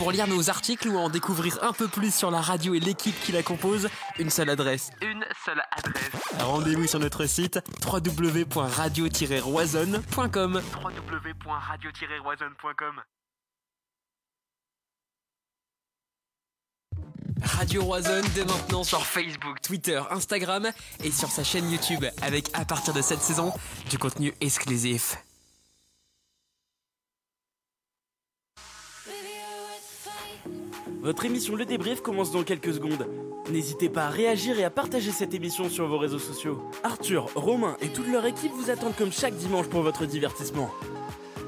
Pour lire nos articles ou en découvrir un peu plus sur la radio et l'équipe qui la compose, une seule adresse. Une seule adresse. Rendez-vous sur notre site www.radio-roisonne.com. www.radio-roisonne.com. Radio Roisonne dès maintenant sur Facebook, Twitter, Instagram et sur sa chaîne YouTube avec à partir de cette saison du contenu exclusif. Votre émission Le Débrief commence dans quelques secondes. N'hésitez pas à réagir et à partager cette émission sur vos réseaux sociaux. Arthur, Romain et toute leur équipe vous attendent comme chaque dimanche pour votre divertissement.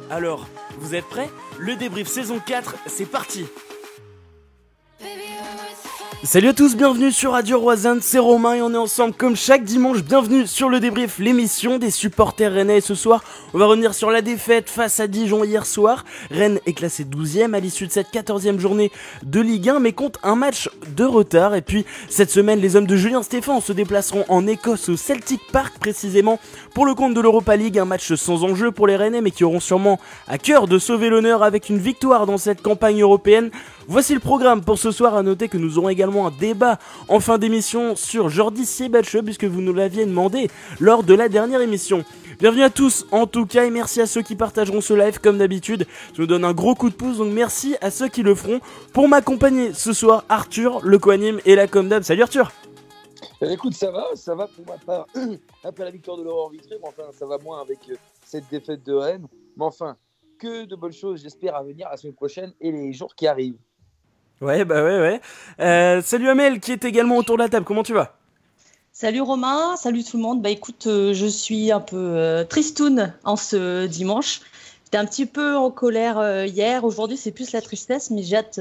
Alors, vous êtes prêts? Le Débrief saison 4, c'est parti Salut à tous, bienvenue sur Radio Roisanne, c'est Romain et on est ensemble comme chaque dimanche. Bienvenue sur le débrief, l'émission des supporters rennais. Ce soir, on va revenir sur la défaite face à Dijon hier soir. Rennes est classé 12ème à l'issue de cette 14e journée de Ligue 1, mais compte un match de retard. Et puis, cette semaine, les hommes de Julien Stéphan se déplaceront en Écosse au Celtic Park précisément pour le compte de l'Europa League. Un match sans enjeu pour les Rennais, mais qui auront sûrement à cœur de sauver l'honneur avec une victoire dans cette campagne européenne. Voici le programme pour ce soir. À noter que nous aurons également un débat en fin d'émission sur Jordi Siebatche, puisque vous nous l'aviez demandé lors de la dernière émission. Bienvenue à tous en tout cas et merci à ceux qui partageront ce live comme d'habitude. Je vous donne un gros coup de pouce donc merci à ceux qui le feront. Pour m'accompagner ce soir, Arthur, le coanime et la comdab. Salut Arthur Eh, Écoute, ça va, ça va pour ma part. Après la victoire de l'Aurore Vitré, mais enfin, ça va moins avec euh, cette défaite de Rennes. Mais enfin, que de bonnes choses, j'espère, à venir la semaine prochaine et les jours qui arrivent. Ouais bah ouais ouais. Euh, salut Amel qui est également autour de la table, comment tu vas? Salut Romain, salut tout le monde. Bah écoute, euh, je suis un peu euh, tristoun en ce dimanche. J'étais un petit peu en colère euh, hier. Aujourd'hui, c'est plus la tristesse, mais j'ai hâte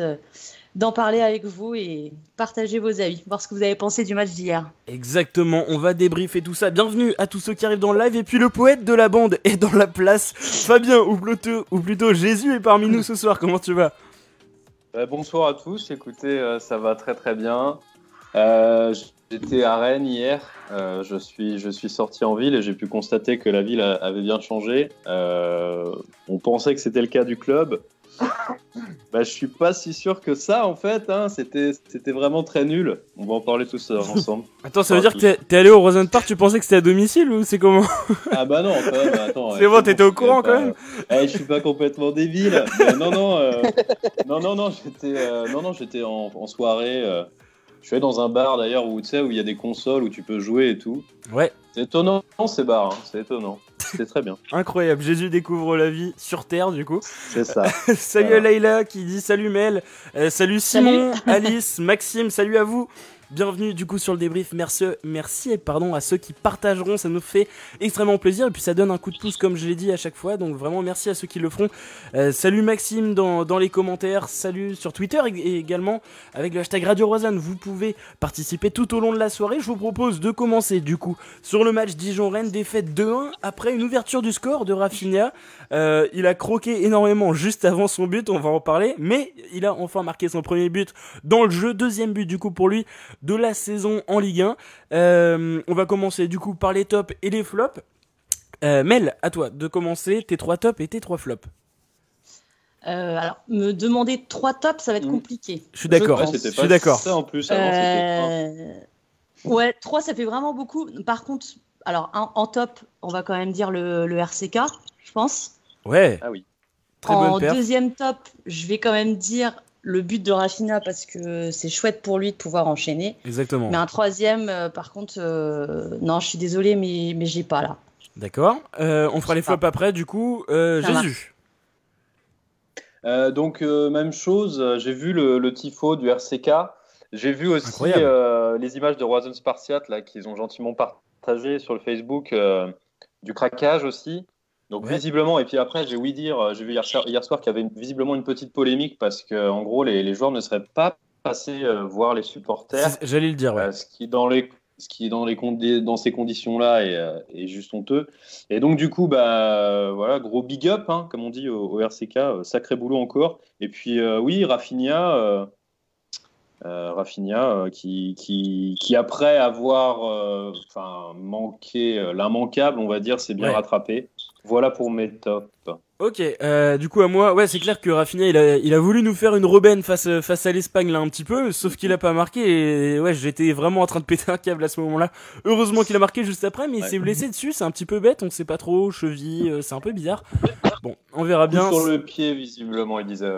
d'en parler avec vous et partager vos avis, voir ce que vous avez pensé du match d'hier. Exactement, on va débriefer tout ça. Bienvenue à tous ceux qui arrivent dans le live et puis le poète de la bande est dans la place. Fabien ou plutôt, ou plutôt Jésus est parmi nous ce soir. Comment tu vas? Bonsoir à tous, écoutez, euh, ça va très très bien. Euh, J'étais à Rennes hier, Euh, je, suis, je sorti en ville et j'ai pu constater que la ville avait bien changé. On pensait que c'était le cas du club. Bah, je suis pas si sûr que ça en fait, hein. c'était c'était vraiment très nul. On va en parler tous euh, ensemble. Attends, ça veut dire que t'es- t'es allé au Rosen Park, tu pensais que c'était à domicile ou c'est comment Ah bah non, quand même, attends. C'est euh, bon, t'étais au courant, quand même Eh, je suis pas complètement débile. Mais non, non, euh, non, non, non, j'étais, euh, non, non, j'étais en, en soirée. euh, je suis allé dans un bar d'ailleurs où tu sais où il y a des consoles où tu peux jouer et tout. Ouais, C'est étonnant ces bars, hein, c'est étonnant. C'est très bien. incroyable. Jésus découvre la vie sur Terre du coup. C'est ça. salut Voilà. à Leïla qui dit salut Mel, Euh, salut Simon, Alice, Maxime, salut à vous. Bienvenue du coup sur le débrief. Merci, merci et pardon à ceux qui partageront, ça nous fait extrêmement plaisir et puis ça donne un coup de pouce comme je l'ai dit à chaque fois. Donc vraiment merci à ceux qui le feront. Euh, salut Maxime dans, dans les commentaires, salut sur Twitter et, également avec le hashtag Radio Roisanne. Vous pouvez participer tout au long de la soirée. Je vous propose de commencer du coup sur le match Dijon-Rennes, défaite 2-1 après une ouverture du score de Rafinha. Euh, il a croqué énormément juste avant son but, on va en parler, mais il a enfin marqué son premier but dans le jeu, deuxième but du coup pour lui de la saison en Ligue 1. Euh, on va commencer du coup par les tops et les flops. Euh, Mel, à toi de commencer tes trois tops et tes trois flops. Euh, alors, me demander trois tops, ça va être Mm. compliqué. Je suis d'accord, je suis d'accord. Ça en plus avant c'était. trois. Ouais, trois, ça fait vraiment beaucoup. Par contre, alors en, en top, on va quand même dire le, le RCK, je pense. Ouais, Ah oui. très en deuxième top, je vais quand même dire le but de Rafinha parce que c'est chouette pour lui de pouvoir enchaîner. Exactement. Mais un troisième, euh, par contre, euh, non, je suis désolée, mais, mais j'ai pas là. D'accord. Euh, on fera les flops après du coup. Euh, Jésus. Euh, donc euh, même chose, j'ai vu le, le tifo du RCK. J'ai vu aussi euh, les images de Roison Spartiate là qu'ils ont gentiment partagées sur le Facebook euh, du craquage aussi. Donc Ouais. visiblement et puis après j'ai ouï dire, euh, j'ai vu hier, soir- hier soir qu'il y avait une- visiblement une petite polémique parce que en gros les, les joueurs ne seraient pas passés euh, voir les supporters. J'allais le dire, ouais. Euh, ce qui dans les ce qui dans les dans ces conditions là est, euh, est juste honteux et donc du coup bah voilà gros big up hein, comme on dit au, au RCK sacré boulot encore et puis oui Rafinha euh, Rafinha euh, qui, qui qui après avoir euh, manqué l'immanquable on va dire s'est bien Ouais. rattrapé voilà pour mes tops Ok, euh, du coup à moi, ouais c'est clair que Rafinha il a, il a voulu nous faire une Robben face, face à l'Espagne là un petit peu, sauf qu'il a pas marqué et ouais j'étais vraiment en train de péter un câble à ce moment-là. Heureusement qu'il a marqué juste après, mais il s'est blessé dessus, c'est un petit peu bête, on sait pas trop, cheville, euh, c'est un peu bizarre. Bon, on verra bien. Sur le pied visiblement il disait.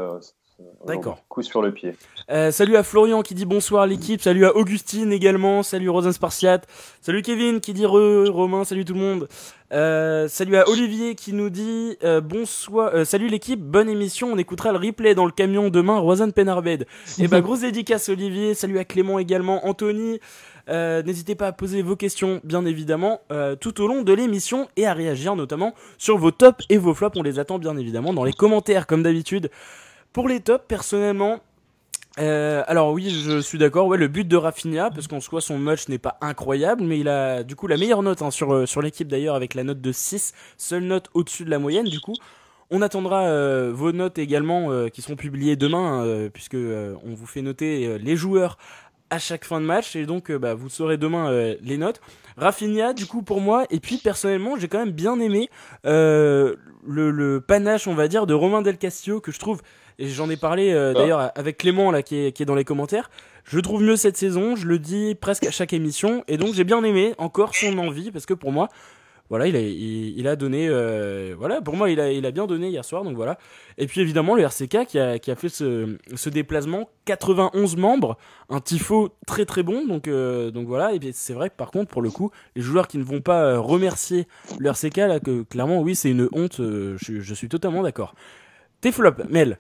Euh, D'accord. Coup sur le pied. Euh, salut à Florian qui dit bonsoir l'équipe, salut à Augustine également, salut Rosin Spartiate, salut Kevin qui dit re, Romain, salut tout le monde. Euh, salut à Olivier qui nous dit euh, bonsoir, salut l'équipe, bonne émission, on écoutera le replay dans le camion demain, Rosan Penarbed. Et bah grosse dédicace Olivier, salut à Clément également, Anthony. Euh, N'hésitez pas à poser vos questions, bien évidemment, euh, tout au long de l'émission et à réagir notamment sur vos tops et vos flops. On les attend bien évidemment dans les commentaires, comme d'habitude. Pour les tops, personnellement, euh, alors oui, je suis d'accord. Ouais, le but de Rafinha, parce qu'en soi son match n'est pas incroyable, mais il a du coup la meilleure note hein, sur euh, sur l'équipe d'ailleurs avec la note de 6, seule note au-dessus de la moyenne. Du coup, on attendra euh, vos notes également qui seront publiées demain, euh, puisque on vous fait noter les joueurs à chaque fin de match et donc bah, vous saurez demain les notes. Rafinha, du coup pour moi, et puis personnellement j'ai quand même bien aimé le panache, on va dire, de Romain Del Castillo que je trouve et j'en ai parlé euh, d'ailleurs avec Clément là qui est, qui est dans les commentaires. Je trouve mieux cette saison, je le dis presque à chaque émission et donc j'ai bien aimé encore son envie parce que pour moi voilà, il a, il, il a donné euh, voilà, pour moi il a, il a bien donné hier soir donc voilà. Et puis évidemment le RCK qui a, qui a fait ce, ce déplacement 91 membres, un tifo très très bon donc euh, donc voilà et puis c'est vrai que par contre pour le coup, les joueurs qui ne vont pas euh, remercier le RCK là que clairement oui, c'est une honte, euh, je, je suis totalement d'accord. Tes flops, Mel.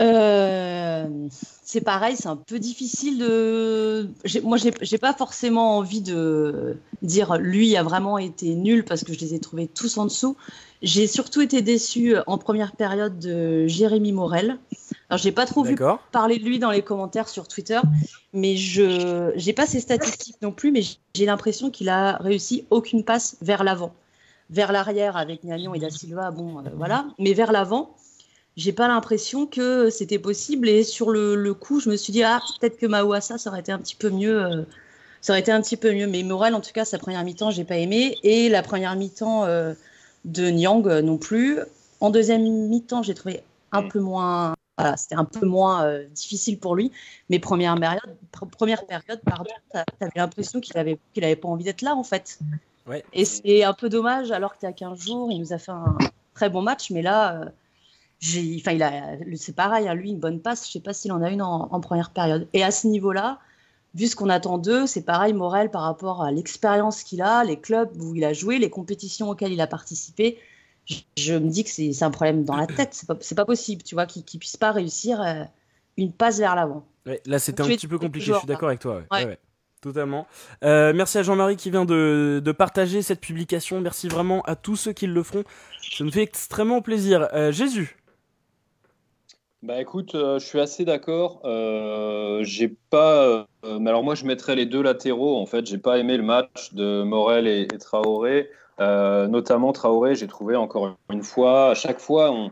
Euh, c'est pareil, c'est un peu difficile de. Moi, j'ai pas forcément envie de dire lui a vraiment été nul parce que je les ai trouvés tous en dessous. J'ai surtout été déçue en première période de Jérémy Morel. Alors, j'ai pas trop vu parler de lui dans les commentaires sur Twitter, mais je j'ai pas ses statistiques non plus, mais j'ai l'impression qu'il a réussi aucune passe vers l'avant, vers l'arrière avec Nagnon et Da Silva, bon, euh, voilà, mais vers l'avant j'ai pas l'impression que c'était possible. Et sur le, le coup, je me suis dit, ah, peut-être que Mawassa, ça aurait été un petit peu mieux. euh, ça aurait été un petit peu mieux. Mais Morel, en tout cas, sa première mi-temps, j'ai pas aimé. Et la première mi-temps euh, de Nyang euh, non plus. En deuxième mi-temps, j'ai trouvé un peu moins. Voilà, c'était un peu moins difficile pour lui. Mais première période, pr- première période pardon, t'a- t'avais l'impression qu'il avait, qu'il avait pas envie d'être là, en fait. Ouais. Et c'est un peu dommage, alors qu'il y a 15 jours, il nous a fait un très bon match. Mais là. J'ai, enfin, il a, c'est pareil, hein, lui, une bonne passe, je sais pas s'il en a une en, en première période. Et à ce niveau-là, vu ce qu'on attend d'eux, c'est pareil, Morel, par rapport à l'expérience qu'il a, les clubs où il a joué, les compétitions auxquelles il a participé. Je, je me dis que c'est, un problème dans la tête. C'est pas, pas possible, tu vois, qu'il, qu'il puisse pas réussir euh, une passe vers l'avant. Ouais, là, c'était un petit peu compliqué, je suis d'accord avec toi. ouais. Ouais. Ouais, ouais. Totalement. Euh, merci à Jean-Marie qui vient de, de partager cette publication. Merci vraiment à tous ceux qui le feront. Ça nous fait extrêmement plaisir. Euh, Jésus. Bah écoute, euh, je suis assez d'accord. Euh, j'ai pas. euh, mais alors moi, je mettrais les deux latéraux. En fait, j'ai pas aimé le match de Morel et, Traoré. Notamment Traoré, j'ai trouvé encore une fois, à chaque fois, on,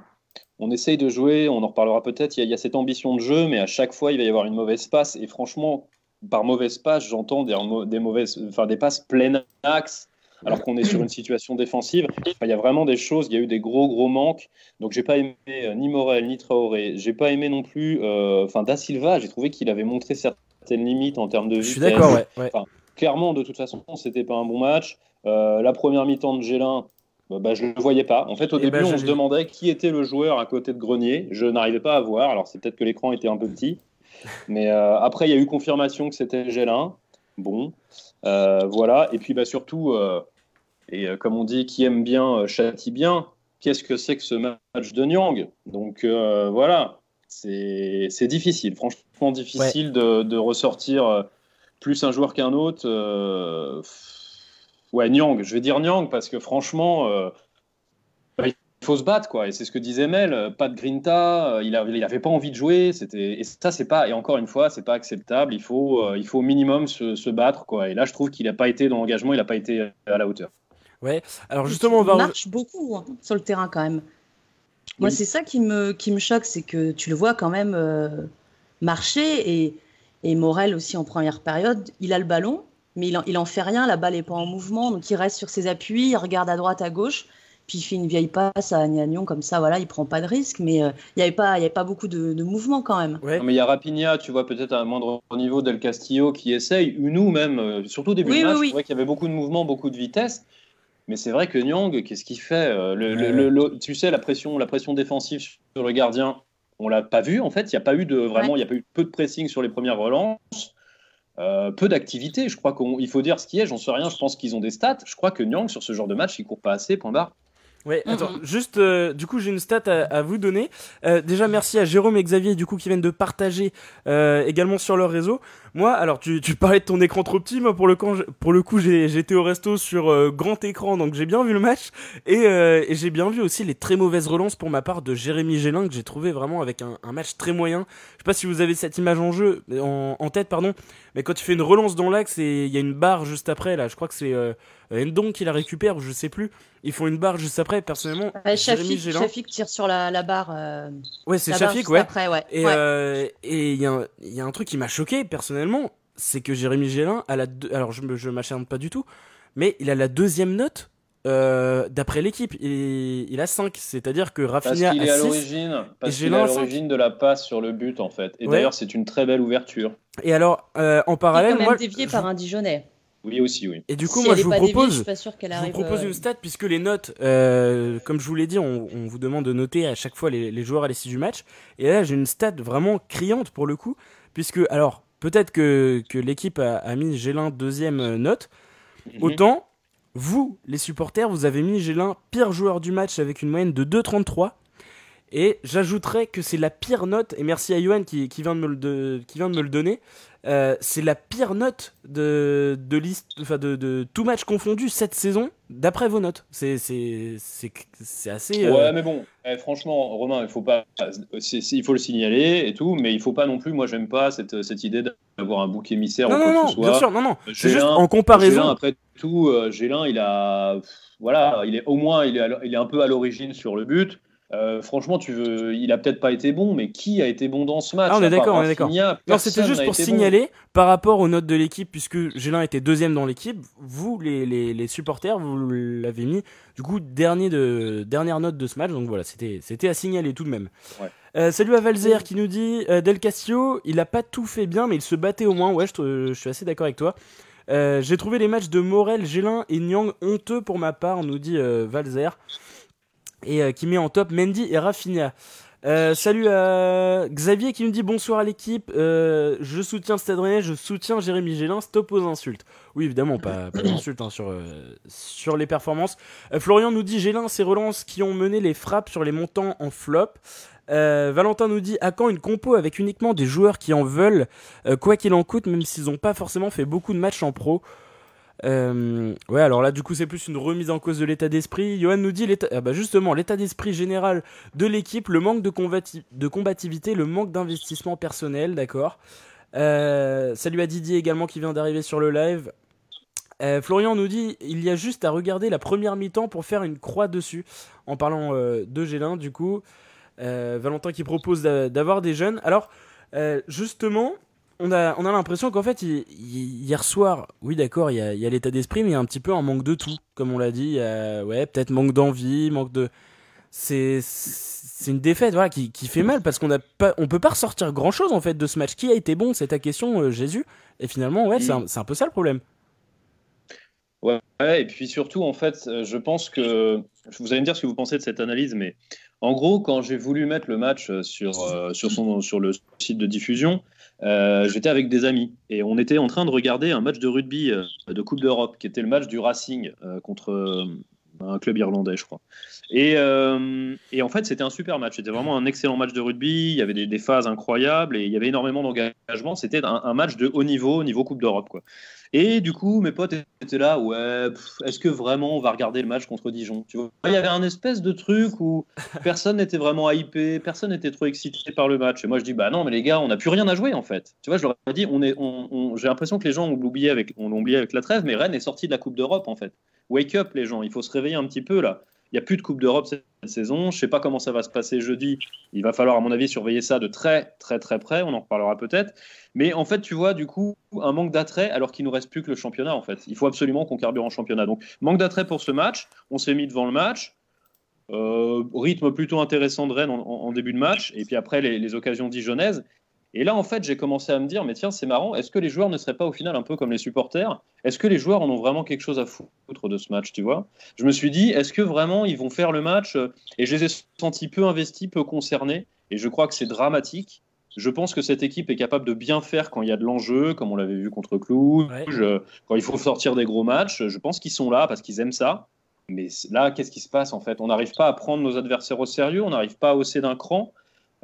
on essaye de jouer. On en reparlera peut-être. Il y, a- cette ambition de jeu, mais à chaque fois, il va y avoir une mauvaise passe. Et franchement, par mauvaise passe, j'entends des, des mauvaises, enfin des passes plein axe. Alors qu'on est sur une situation défensive, Enfin, il y a vraiment des choses. Il y a eu des gros gros manques. Donc j'ai pas aimé euh, ni Morel ni Traoré. J'ai pas aimé non plus. euh, Da Silva, j'ai trouvé qu'il avait montré certaines limites en termes de Je vitesse. suis d'accord, ouais. ouais. Clairement, de toute façon, c'était pas un bon match. Euh, la première mi-temps de Gélin, bah, bah, je le voyais pas. En fait, au Eh début, ben, on je se demandait qui était le joueur à côté de Grenier. Je n'arrivais pas à voir. Alors c'est peut-être que l'écran était un peu petit, mais euh, après il y a eu confirmation que c'était Gélin. Bon, voilà. Et puis bah surtout, euh, et euh, comme on dit, qui aime bien euh, châtie bien. Qu'est-ce que c'est que ce match de Nyang? Donc euh, voilà, c'est difficile, franchement difficile de, de ressortir euh, plus un joueur qu'un autre. euh, Ouais, Nyang, je vais dire Nyang parce que franchement, euh, faut se battre quoi. Et c'est ce que disait Mel, euh, pas de grinta, euh, il avait, il avait pas envie de jouer. C'était et ça c'est pas et encore une fois c'est pas acceptable. Il faut, euh, il faut au minimum se, se battre quoi. Et là je trouve qu'il a pas été dans l'engagement, il a pas été à la hauteur. Alors justement, on va. Il marche beaucoup hein, sur le terrain quand même. Moi, c'est ça qui me, qui me choque, c'est que tu le vois quand même euh, marcher et, et Morel aussi en première période, il a le ballon, mais il en, il en fait rien, la balle n'est pas en mouvement, donc il reste sur ses appuis, il regarde à droite, à gauche. Puis il fait une vieille passe à Nyagnon comme ça, voilà, il prend pas de risque, mais euh, il n'y avait pas, il y avait pas beaucoup de, de mouvement quand même. mais il y a Rapinha, tu vois, peut-être à un moindre niveau Del Castillo qui essaye, ou nous même, euh, surtout au début Oui, de match, oui, oui. je trouvais qu'il y avait beaucoup de mouvement, beaucoup de vitesse. Mais c'est vrai que Nyang, qu'est-ce qu'il fait Euh, le- le- le- le- Tu sais, la pression, la pression défensive sur le gardien, on l'a pas vu en fait. Il n'y a pas eu de vraiment, il y a pas eu peu de pressing sur les premières relances. Euh, peu d'activité, je crois qu'il faut dire ce qui est, j'en sais rien, je pense qu'ils ont des stats. Je crois que Nyang, sur ce genre de match, il court pas assez, point barre. Ouais, attends, juste, euh, du coup, j'ai une stat à, à vous donner. Euh, déjà, merci à Jérôme et Xavier, du coup, qui viennent de partager euh, également sur leur réseau. Moi, alors, tu, tu parlais de ton écran trop petit. Moi, pour le, camp, pour le coup, j'ai- j'étais au resto sur euh, grand écran, donc j'ai bien vu le match. Et, euh, et j'ai bien vu aussi les très mauvaises relances pour ma part de Jérémy Gélin, que j'ai trouvé vraiment avec un, un match très moyen. Je sais pas si vous avez cette image en jeu, en, en tête, pardon. Mais quand tu fais une relance dans l'axe et il y a une barre juste après, là, je crois que c'est Ndong qui la récupère, ou je sais plus. Ils font une barre juste après. Personnellement, Euh, Shafik. Shafik tire sur la, la barre. euh, Ouais, c'est Shafik, ouais. Après, ouais. Et Ouais. euh, et il y, a un- il y a un truc qui m'a choqué personnellement, c'est que Jérémy Gélin a la deux- alors je je m'acharne pas du tout, mais il a la deuxième note euh, d'après l'équipe. Il, il a 5, c'est-à-dire que Parce Rafinha qu'il est a à 6 l'origine, parce qu'il est à l'origine de la passe sur le but en fait. Et Ouais. d'ailleurs, c'est une très belle ouverture. et alors euh, en Il est parallèle quand même moi dévié je- par un Dijonais. Oui aussi, oui. et du coup si moi je vous propose je suis pas sûre qu'elle Je vous arrive. propose euh, une stat puisque les notes, euh, comme je vous l'ai dit, on, on vous demande de noter à chaque fois les, les joueurs à l'issue du match. Et là, j'ai une stat vraiment criante pour le coup, puisque alors peut-être que, que l'équipe a, a mis Gélin deuxième euh, note. Mhm. Autant vous, les supporters, vous avez mis Gélin pire joueur du match avec une moyenne de 2,33. Et j'ajouterais que c'est la pire note, et merci à Yohan qui, qui vient, de me le, de- qui vient de me le donner, euh, c'est la pire note de, de, liste, enfin de, de tout match confondu cette saison, d'après vos notes. C'est c'est- c'est- c'est assez... euh, Ouais, mais bon, eh, franchement, Romain, il faut pas, c'est- il faut le signaler et tout, mais il faut pas non plus. Moi, j'aime pas cette, cette idée d'avoir un bouc émissaire non, ou non, quoi non, que ce soit. bien sûr, non, non. C'est juste en comparaison. Gélin, après tout, euh, Gélin, il a, voilà, il est au moins, il est, il est un peu à l'origine sur le but. Euh, franchement, tu veux, il a peut-être pas été bon, mais qui a été bon dans ce match Ah, on est d'accord, on est d'accord. Non, c'était juste pour bon. signaler par rapport aux notes de l'équipe, puisque Gélin était deuxième dans l'équipe. Vous, les, les, les supporters, vous l'avez mis du coup dernier de, dernière note de ce match. Donc voilà, c'était c'était à signaler tout de même. Ouais. Euh, salut à Valzer qui nous dit euh, Del Castillo, il a pas tout fait bien, mais il se battait au moins. Ouais, je, te- je suis assez d'accord avec toi. J'ai trouvé les matchs de Morel, Gélin et Nyang honteux pour ma part, nous dit Valzer. Et euh, qui met en top Mendy et Rafinha. Euh, salut à Xavier qui nous dit bonsoir à l'équipe. Euh, je soutiens Stade je soutiens Jérémy Gélin. Stop aux insultes. Oui, évidemment, pas, d'insultes hein, sur, euh, sur les performances. Euh, Florian nous dit Gélin, ses relances qui ont mené les frappes sur les montants en flop. Euh, Valentin nous dit à quand une compo avec uniquement des joueurs qui en veulent, euh, quoi qu'il en coûte, même s'ils n'ont pas forcément fait beaucoup de matchs en pro? Euh, ouais, alors là, du coup, c'est plus une remise en cause de l'état d'esprit. Johan nous dit ah bah justement, l'état d'esprit général de l'équipe, le manque de, combati- de combativité, le manque d'investissement personnel, d'accord. Euh, salut à Didier également qui vient d'arriver sur le live. Euh, Florian nous dit il y a juste à regarder la première mi-temps pour faire une croix dessus. En parlant euh, de Gélin, du coup, Euh, Valentin qui propose d'a- d'avoir des jeunes. Alors, euh, justement, on a, on a l'impression qu'en fait, hi- hi- hier soir, oui, d'accord, il y a, il y a l'état d'esprit, mais il y a un petit peu un manque de tout, comme on l'a dit. Il y a, ouais, peut-être manque d'envie, manque de. C'est c'est une défaite voilà, qui, qui fait mal parce qu'on a pas, on peut pas ressortir grand chose en fait de ce match. Qui a été bon C'est ta question, euh, Jésus. Et finalement, ouais, c'est un, c'est un peu ça le problème. Ouais, ouais, et puis surtout, en fait, euh, je pense que vous allez me dire ce que vous pensez de cette analyse, mais en gros, quand j'ai voulu mettre le match euh, sur, euh, sur, le site de diffusion, euh, j'étais avec des amis. Et on était en train de regarder un match de rugby de Coupe d'Europe, qui était le match du Racing contre un club irlandais, je crois. Et, euh, et en fait, c'était un super match. C'était vraiment un excellent match de rugby. Il y avait des, phases incroyables et il y avait énormément d'engagement. C'était un, match de haut niveau, au niveau Coupe d'Europe, quoi. Et du coup, mes potes étaient là, ouais, est-ce que vraiment on va regarder le match contre Dijon? Tu vois Il y avait un espèce de truc où personne n'était vraiment hypé, personne n'était trop excité par le match. Et moi, je dis, bah non, mais les gars, on n'a plus rien à jouer en fait. Tu vois, je leur ai dit, on j'ai l'impression que les gens ont oublié avec, oublié avec la trêve, mais Rennes est sorti de la Coupe d'Europe en fait. Wake up, les gens, il faut se réveiller un petit peu là. Il n'y a plus de Coupe d'Europe cette saison. Je sais pas comment ça va se passer jeudi. Il va falloir, à mon avis, surveiller ça de très, très, très près. On en reparlera peut-être. Mais en fait, tu vois, du coup, un manque d'attrait alors qu'il nous reste plus que le championnat, en fait. Il faut absolument qu'on carbure en championnat. Donc, manque d'attrait pour ce match. On s'est mis devant le match. rythme plutôt intéressant de Rennes en, début de match, et puis après les, les occasions dijonnaises. Et là, en fait, j'ai commencé à me dire, mais tiens, c'est marrant, est-ce que les joueurs ne seraient pas au final un peu comme les supporters? Est-ce que les joueurs en ont vraiment quelque chose à foutre de ce match, tu vois? Je me suis dit, est-ce que vraiment ils vont faire le match Et je les ai sentis peu investis, peu concernés, et je crois que c'est dramatique. Je pense que cette équipe est capable de bien faire quand il y a de l'enjeu, comme on l'avait vu contre Cluj, quand il faut sortir des gros matchs. Je pense qu'ils sont là parce qu'ils aiment ça. Mais là, qu'est-ce qui se passe en fait? On n'arrive pas à prendre nos adversaires au sérieux, on n'arrive pas à hausser d'un cran.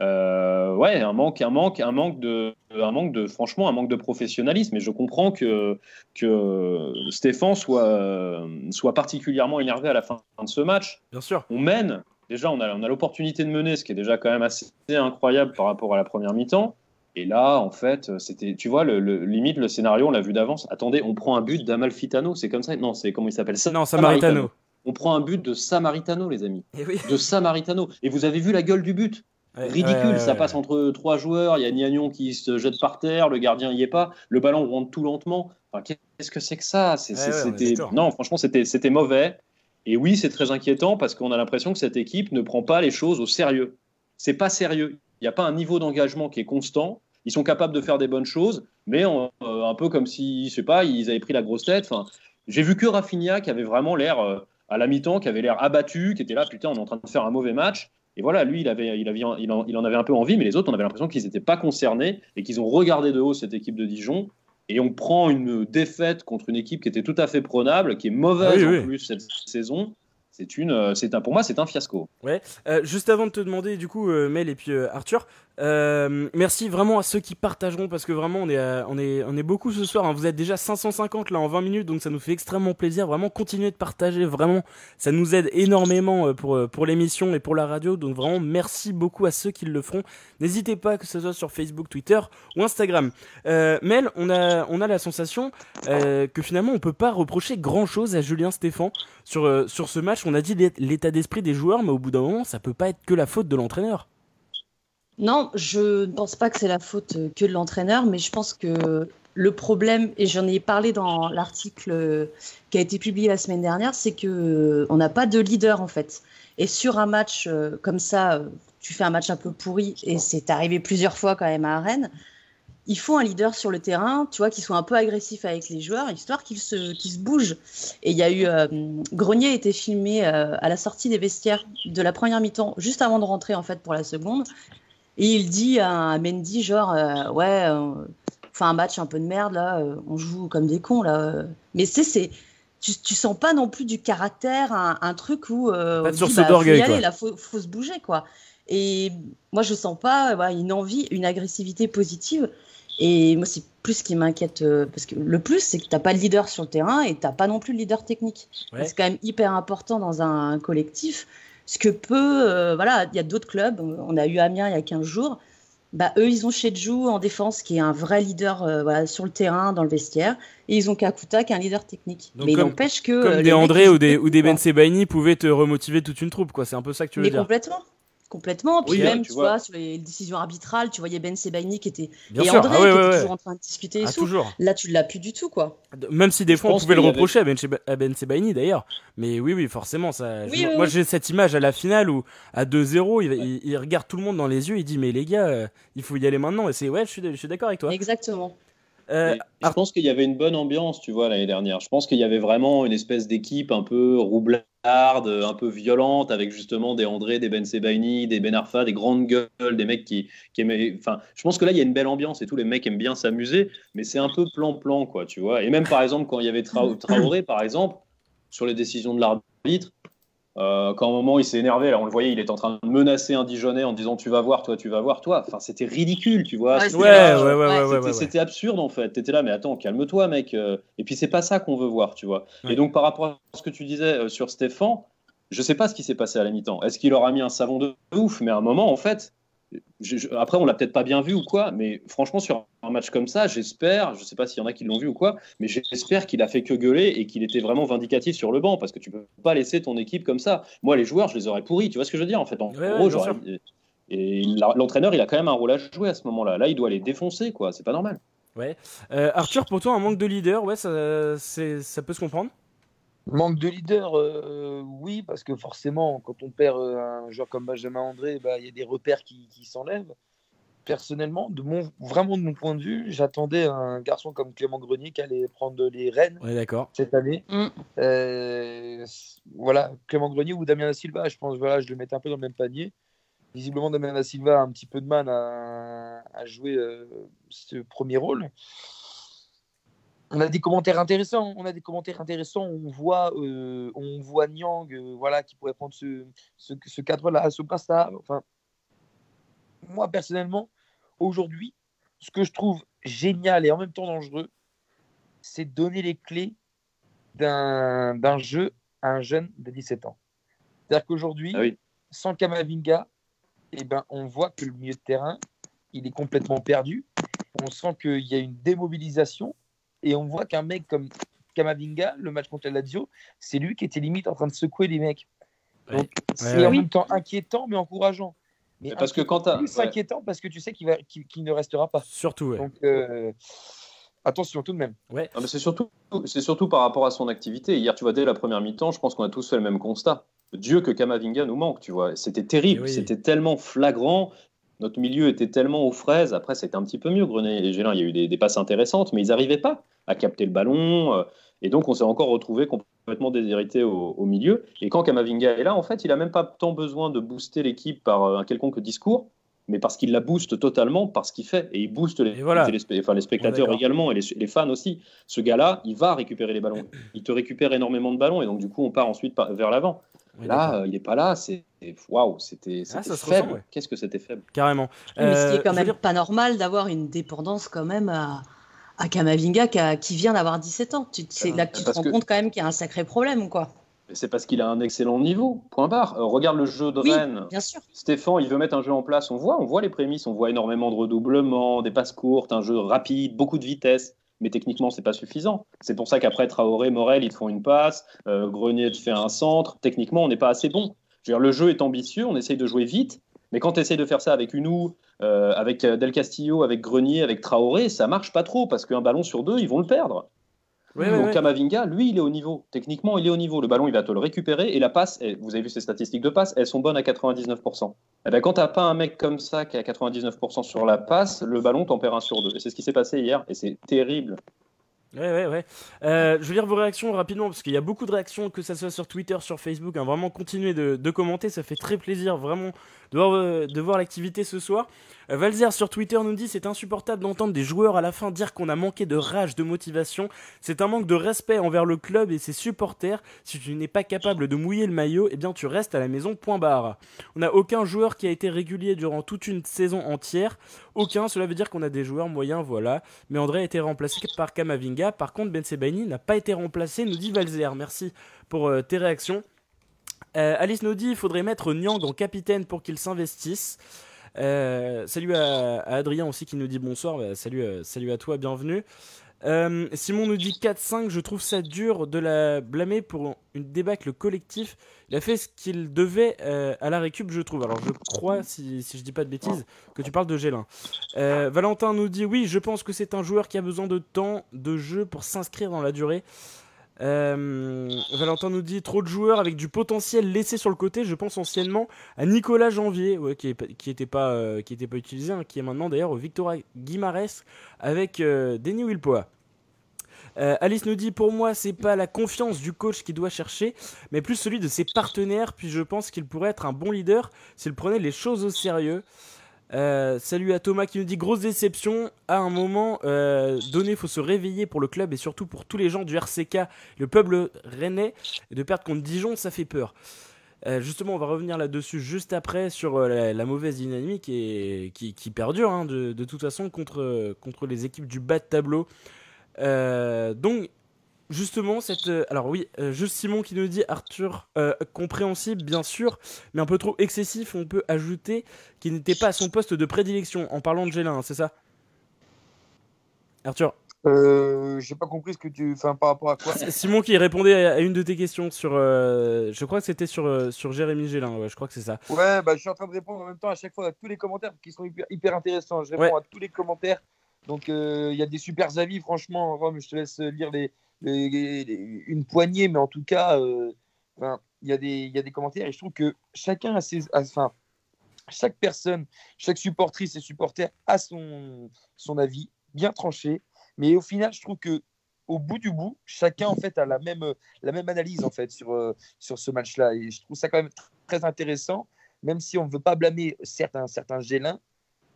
Euh, ouais, un manque, un manque, un manque de, un manque de, franchement, un manque de professionnalisme. Et je comprends que que Stéphane soit soit particulièrement énervé à la fin de ce match. Bien sûr. On mène. Déjà, on a, on a l'opportunité de mener, ce qui est déjà quand même assez incroyable par rapport à la première mi-temps. Et là, en fait, c'était, tu vois, le, limite le scénario, on l'a vu d'avance. Attendez, on prend un but d'Amalfitano, c'est comme ça? Non, c'est comment il s'appelle? Ça Non, Samaritano. On prend un but de Samaritano, les amis. Eh de Samaritano. Et vous avez vu la gueule du but? Ridicule. ça passe entre trois joueurs. Il y a Niagnon qui se jette par terre, le gardien y est pas, le ballon rentre tout lentement. Qu'est-ce que c'est que ça? C'était non, franchement, c'était mauvais. Et oui, c'est très inquiétant parce qu'on a l'impression que cette équipe ne prend pas les choses au sérieux. C'est pas sérieux. Il n'y a pas un niveau d'engagement qui est constant. Ils sont capables de faire des bonnes choses, mais euh, un peu comme si, je sais pas, ils avaient pris la grosse tête. Enfin, j'ai vu que Rafinha qui avait vraiment l'air euh, à la mi-temps, qui avait l'air abattu, qui était là, putain, on est en train de faire un mauvais match. Et voilà, lui, il, avait, il, avait, il, en, il en avait un peu envie, mais les autres, on avait l'impression qu'ils n'étaient pas concernés et qu'ils ont regardé de haut cette équipe de Dijon. Et on prend une défaite contre une équipe qui était tout à fait prenable, qui est mauvaise en plus cette saison c'est une, c'est un, pour moi, c'est un fiasco. Ouais. Euh, juste avant de te demander, du coup, euh, Mel et puis euh, Arthur, euh, merci vraiment à ceux qui partageront parce que vraiment on est, on est, on est beaucoup ce soir. Hein. Vous êtes déjà 550 là en 20 minutes donc ça nous fait extrêmement plaisir. Vraiment continuez de partager, vraiment ça nous aide énormément euh, pour, euh, pour l'émission et pour la radio. Donc vraiment merci beaucoup à ceux qui le feront. N'hésitez pas que ce soit sur Facebook, Twitter ou Instagram. Mel, on a, on a la sensation que finalement on peut pas reprocher grand chose à Julien Stéphan sur, sur ce match. On a dit l'état d'esprit des joueurs mais au bout d'un moment ça peut pas être que la faute de l'entraîneur. Non, je ne pense pas que c'est la faute que de l'entraîneur, mais je pense que le problème, et j'en ai parlé dans l'article qui a été publié la semaine dernière, c'est que euh, on n'a pas de leader en fait. Et sur un match euh, comme ça, euh, tu fais un match un peu pourri, et c'est arrivé plusieurs fois quand même à Rennes. Il faut un leader sur le terrain, tu vois, qui soit un peu agressif avec les joueurs, histoire qu'ils se, qu se bougent. Et il y a eu Grenier a été filmé à la sortie des vestiaires de la première mi-temps, juste avant de rentrer en fait pour la seconde. Et il dit à Mendy, genre, euh, ouais, on fait un match un peu de merde, là, euh, on joue comme des cons, là. Mais c'est, tu, tu sens pas non plus du caractère, un, truc où. Euh, pas de source bah, d'orgueil, quoi. Là, faut, faut se bouger, quoi. Et moi, je sens pas une envie, une agressivité positive. Et moi, c'est plus ce qui m'inquiète. parce que le plus, c'est que tu pas de leader sur le terrain et tu pas non plus de leader technique. C'est quand même hyper important dans un collectif ce que peut, euh, voilà, il y a d'autres clubs, on a eu Amiens il y a 15 jours, bah, eux, ils ont Chedjou en défense, qui est un vrai leader euh, voilà, sur le terrain, dans le vestiaire, et ils ont Kakuta, qui est un leader technique. Mais il n'empêche que. Comme des André ou des, ou des Ben Sebaini pouvaient te remotiver toute une troupe, quoi. C'est un peu ça que tu veux Mais dire. complètement complètement. Puis même, tu, vois, sur les décisions arbitrales, tu voyais Ben Sebaini qui était. Bien et sûr. André ah qui était toujours en train de discuter et ah, toujours. Là, tu l'as plus du tout, quoi. Même si des fois, on pouvait le reprocher à, ben, à Ben Sebaini d'ailleurs. Mais oui, oui, forcément. Ça... moi, j'ai cette image à la finale où, à 2-0, il, il, regarde tout le monde dans les yeux, il dit Mais les gars, euh, il faut y aller maintenant. Et c'est, ouais, je suis, je suis d'accord avec toi. Exactement. Euh, je pense qu'il y avait une bonne ambiance, tu vois, l'année dernière. Je pense qu'il y avait vraiment une espèce d'équipe un peu roublarde, un peu violente, avec justement des André, des Ben Sebaini, des Ben Arfa, des grandes gueules, des mecs qui, qui aimaient. Enfin, je pense que là, il y a une belle ambiance et tous les mecs aiment bien s'amuser, mais c'est un peu plan-plan, quoi, tu vois. Et même, par exemple, quand il y avait Traoré, par exemple, sur les décisions de l'arbitre, euh, quand un moment il s'est énervé, là on le voyait, il est en train de menacer un Dijonais en disant tu vas voir, toi, tu vas voir, toi. Enfin, c'était ridicule, tu vois. Ouais, ouais, ouais, ouais, C'était absurde en fait. T'étais là, mais attends, calme-toi, mec. Euh. Et puis c'est pas ça qu'on veut voir, tu vois. Et donc par rapport à ce que tu disais euh, sur Stéphane, je sais pas ce qui s'est passé à la mi-temps. Est-ce qu'il leur a mis un savon de ouf? Mais à un moment, en fait, après, on l'a peut-être pas bien vu ou quoi, mais franchement, sur un match comme ça, j'espère, je sais pas s'il y en a qui l'ont vu ou quoi, mais j'espère qu'il a fait que gueuler et qu'il était vraiment vindicatif sur le banc, parce que tu peux pas laisser ton équipe comme ça. Moi, les joueurs, je les aurais pourris, tu vois ce que je veux dire En fait, en gros, Et l'entraîneur, il a quand même un rôle à jouer à ce moment-là. Là, il doit les défoncer, quoi. C'est pas normal. Ouais. Euh, Arthur, pour toi, un manque de leader, ouais, ça, ça peut se comprendre? Manque de leader, euh, oui, parce que forcément, quand on perd euh, un joueur comme Benjamin André, bah, il y a des repères qui, qui s'enlèvent. Personnellement, de mon, vraiment de mon point de vue, j'attendais un garçon comme Clément Grenier qui allait prendre les rênes cette année. Mm. Euh, voilà, Clément Grenier ou Damien Da Silva, je pense, voilà, je le mettais un peu dans le même panier. Visiblement, Damien Da Silva a un petit peu de mal à, à jouer euh, ce premier rôle. On a des commentaires intéressants. On a des commentaires intéressants. On voit, euh, on voit Nyang, euh, voilà, qui pourrait prendre ce, ce, ce cadre-là, ce brassard. Enfin, moi personnellement, aujourd'hui, ce que je trouve génial et en même temps dangereux, c'est donner les clés d'un d'un jeu à un jeune de 17 ans. C'est-à-dire qu'aujourd'hui, Ah oui. sans Kamavinga, eh ben, on voit que le milieu de terrain, il est complètement perdu. On sent qu'il y a une démobilisation et on voit qu'un mec comme Kamavinga, le match contre la Lazio, c'est lui qui était limite en train de secouer les mecs. Donc, c'est ouais. en Oui. même temps inquiétant mais encourageant. Mais Mais parce que quand plus ouais. inquiétant parce que tu sais qu'il va- ne restera pas. Surtout, ouais. Donc euh, attention tout de même. Non, mais c'est surtout, c'est surtout par rapport à son activité. Hier, tu vois, dès la première mi-temps, je pense qu'on a tous fait le même constat. Dieu que Kamavinga nous manque, tu vois. C'était terrible, Eh oui. c'était tellement flagrant. Notre milieu était tellement aux fraises. Après, c'était un petit peu mieux, Grenet et Gélin. Il y a eu des, des passes intéressantes, mais ils n'arrivaient pas à capter le ballon. euh, Et donc, on s'est encore retrouvé complètement déshérité au, au milieu. Et quand Kamavinga est là, en fait, il n'a même pas tant besoin de booster l'équipe par euh, un quelconque discours, mais parce qu'il la booste totalement par ce qu'il fait. Et il booste les, Et voilà. les téléspe- enfin, les spectateurs également et les, les fans aussi. Ce gars-là, il va récupérer les ballons. Il te récupère énormément de ballons et donc, du coup, on part ensuite par- vers l'avant. Là, euh, il n'est pas là. C'est waouh, c'était Ah, faible. ouais. Qu'est-ce que c'était faible? Carrément. Mais ce qui Euh, est quand même dire- pas normal d'avoir une dépendance quand même à, à Kamavinga qui, a- qui vient d'avoir 17 ans. Tu- C'est là que tu te rends que- compte quand même qu'il y a un sacré problème, quoi? Mais C'est parce qu'il a un excellent niveau. Point barre. Euh, regarde le jeu de Oui. Rennes. Bien sûr. Stéphane, il veut mettre un jeu en place. On voit, on voit les prémices. On voit énormément de redoublements, des passes courtes, un jeu rapide, beaucoup de vitesse. Mais techniquement, c'est pas suffisant. C'est pour ça qu'après Traoré, Morel, ils te font une passe. euh, Grenier te fait un centre. Techniquement, on n'est pas assez bon. Je veux dire, le jeu est ambitieux. On essaye de jouer vite. Mais quand tu essayes de faire ça avec Unou, euh, avec euh, Del Castillo, avec Grenier, avec Traoré, ça marche pas trop parce qu'un ballon sur deux, ils vont le perdre. Donc. Kamavinga, lui, il est au niveau. Techniquement, il est au niveau. Le ballon, il va te le récupérer et la passe, et vous avez vu ses statistiques de passe, elles sont bonnes à 99%. Eh ben, quand t'as pas un mec comme ça qui est à 99% sur la passe, le ballon t'en perd un sur deux. Et c'est ce qui s'est passé hier et c'est terrible. Ouais, ouais, ouais. Euh, je veux lire vos réactions rapidement parce qu'il y a beaucoup de réactions, que ça soit sur Twitter, sur Facebook. hein. Vraiment, continuez de, de commenter, ça fait très plaisir vraiment de voir, euh, de voir l'activité ce soir. Valzer sur Twitter nous dit c'est insupportable d'entendre des joueurs à la fin dire qu'on a manqué de rage, de motivation. C'est un manque de respect envers le club et ses supporters. Si tu n'es pas capable de mouiller le maillot, eh bien tu restes à la maison. Point barre. On n'a aucun joueur qui a été régulier durant toute une saison entière. Aucun. Cela veut dire qu'on a des joueurs moyens, voilà. Mais André a été remplacé par Kamavinga. Par contre, Ben Sebaini n'a pas été remplacé, nous dit Valzer. Merci pour euh, tes réactions. Euh, Alice nous dit il faudrait mettre Nyang en capitaine pour qu'il s'investisse. Euh, salut à, à Adrien aussi qui nous dit bonsoir. Bah, salut, euh, salut à toi, bienvenue. Euh, Simon nous dit 4-5, je trouve ça dur de la blâmer pour une débâcle collectif. Il a fait ce qu'il devait à la récup, je trouve. Alors je crois, si, si je dis pas de bêtises, que tu parles de Gélin. Valentin nous dit oui, je pense que c'est un joueur qui a besoin de temps de jeu pour s'inscrire dans la durée. Euh, Valentin nous dit trop de joueurs avec du potentiel laissé sur le côté. Je pense anciennement à Nicolas Janvier, qui, est, pas- qui était pas euh, était pas utilisé, hein, qui est maintenant d'ailleurs au Victoria Guimarães avec euh, Denis Wilpoa. Alice nous dit pour moi c'est pas la confiance du coach qui doit chercher, mais plus celui de ses partenaires. Puis je pense qu'il pourrait être un bon leader s'il prenait les choses au sérieux. Euh, salut à Thomas qui nous dit grosse déception. À un moment euh, donné, faut se réveiller pour le club et surtout pour tous les gens du RCK, le peuple rennais. De perdre contre Dijon, ça fait peur. Euh, justement, on va revenir là-dessus juste après sur euh, la, mauvaise dynamique qui, perdure hein, de, toute façon contre, contre les équipes du bas de tableau. Donc, justement, cette. euh, alors, oui, euh, juste Simon qui nous dit Arthur, euh, compréhensible, bien sûr, mais un peu trop excessif. On peut ajouter qu'il n'était pas à son poste de prédilection en parlant de Gélin, hein, c'est ça? Arthur Euh, J'ai pas compris ce que tu. Enfin, par rapport à quoi? Simon qui répondait à à une de tes questions sur. je crois que c'était sur, sur Jérémy Gélin, ouais, je crois que c'est ça. Ouais, bah, je suis en train de répondre en même temps à chaque fois à tous les commentaires qui sont hyper, hyper intéressants. Je réponds Ouais. à tous les commentaires. Donc, il y a des super avis, franchement. Rome, je te laisse lire les, une poignée, mais en tout cas, il y, a des, y a des commentaires et je trouve que chacun a ses. Enfin, chaque personne, chaque supportrice et supporter a son, son avis bien tranché. Mais au final, je trouve que au bout du bout, chacun en fait a la même, la même analyse en fait sur, sur ce match-là. Et je trouve ça quand même très intéressant, même si on ne veut pas blâmer certains, certains Gélins.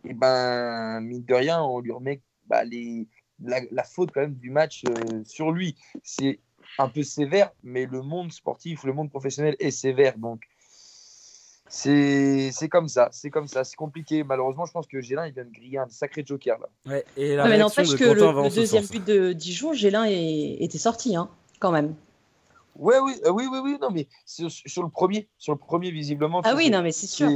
Et ben, mine de rien, on lui remet bah, les, la, faute quand même du match euh, sur lui. C'est un peu sévère, mais le monde sportif, le monde professionnel est sévère. Donc, c'est comme ça, c'est comme ça, c'est compliqué. Malheureusement, je pense que Gélin il vient de griller un sacré joker là. Ouais, et la mais n'empêche que le, deuxième but de Dijon, Gélin était sorti, hein, quand même. Ouais, oui, euh, oui, oui, oui, non, mais sur, sur, le premier, sur le premier visiblement. Ah oui, non, mais c'est sûr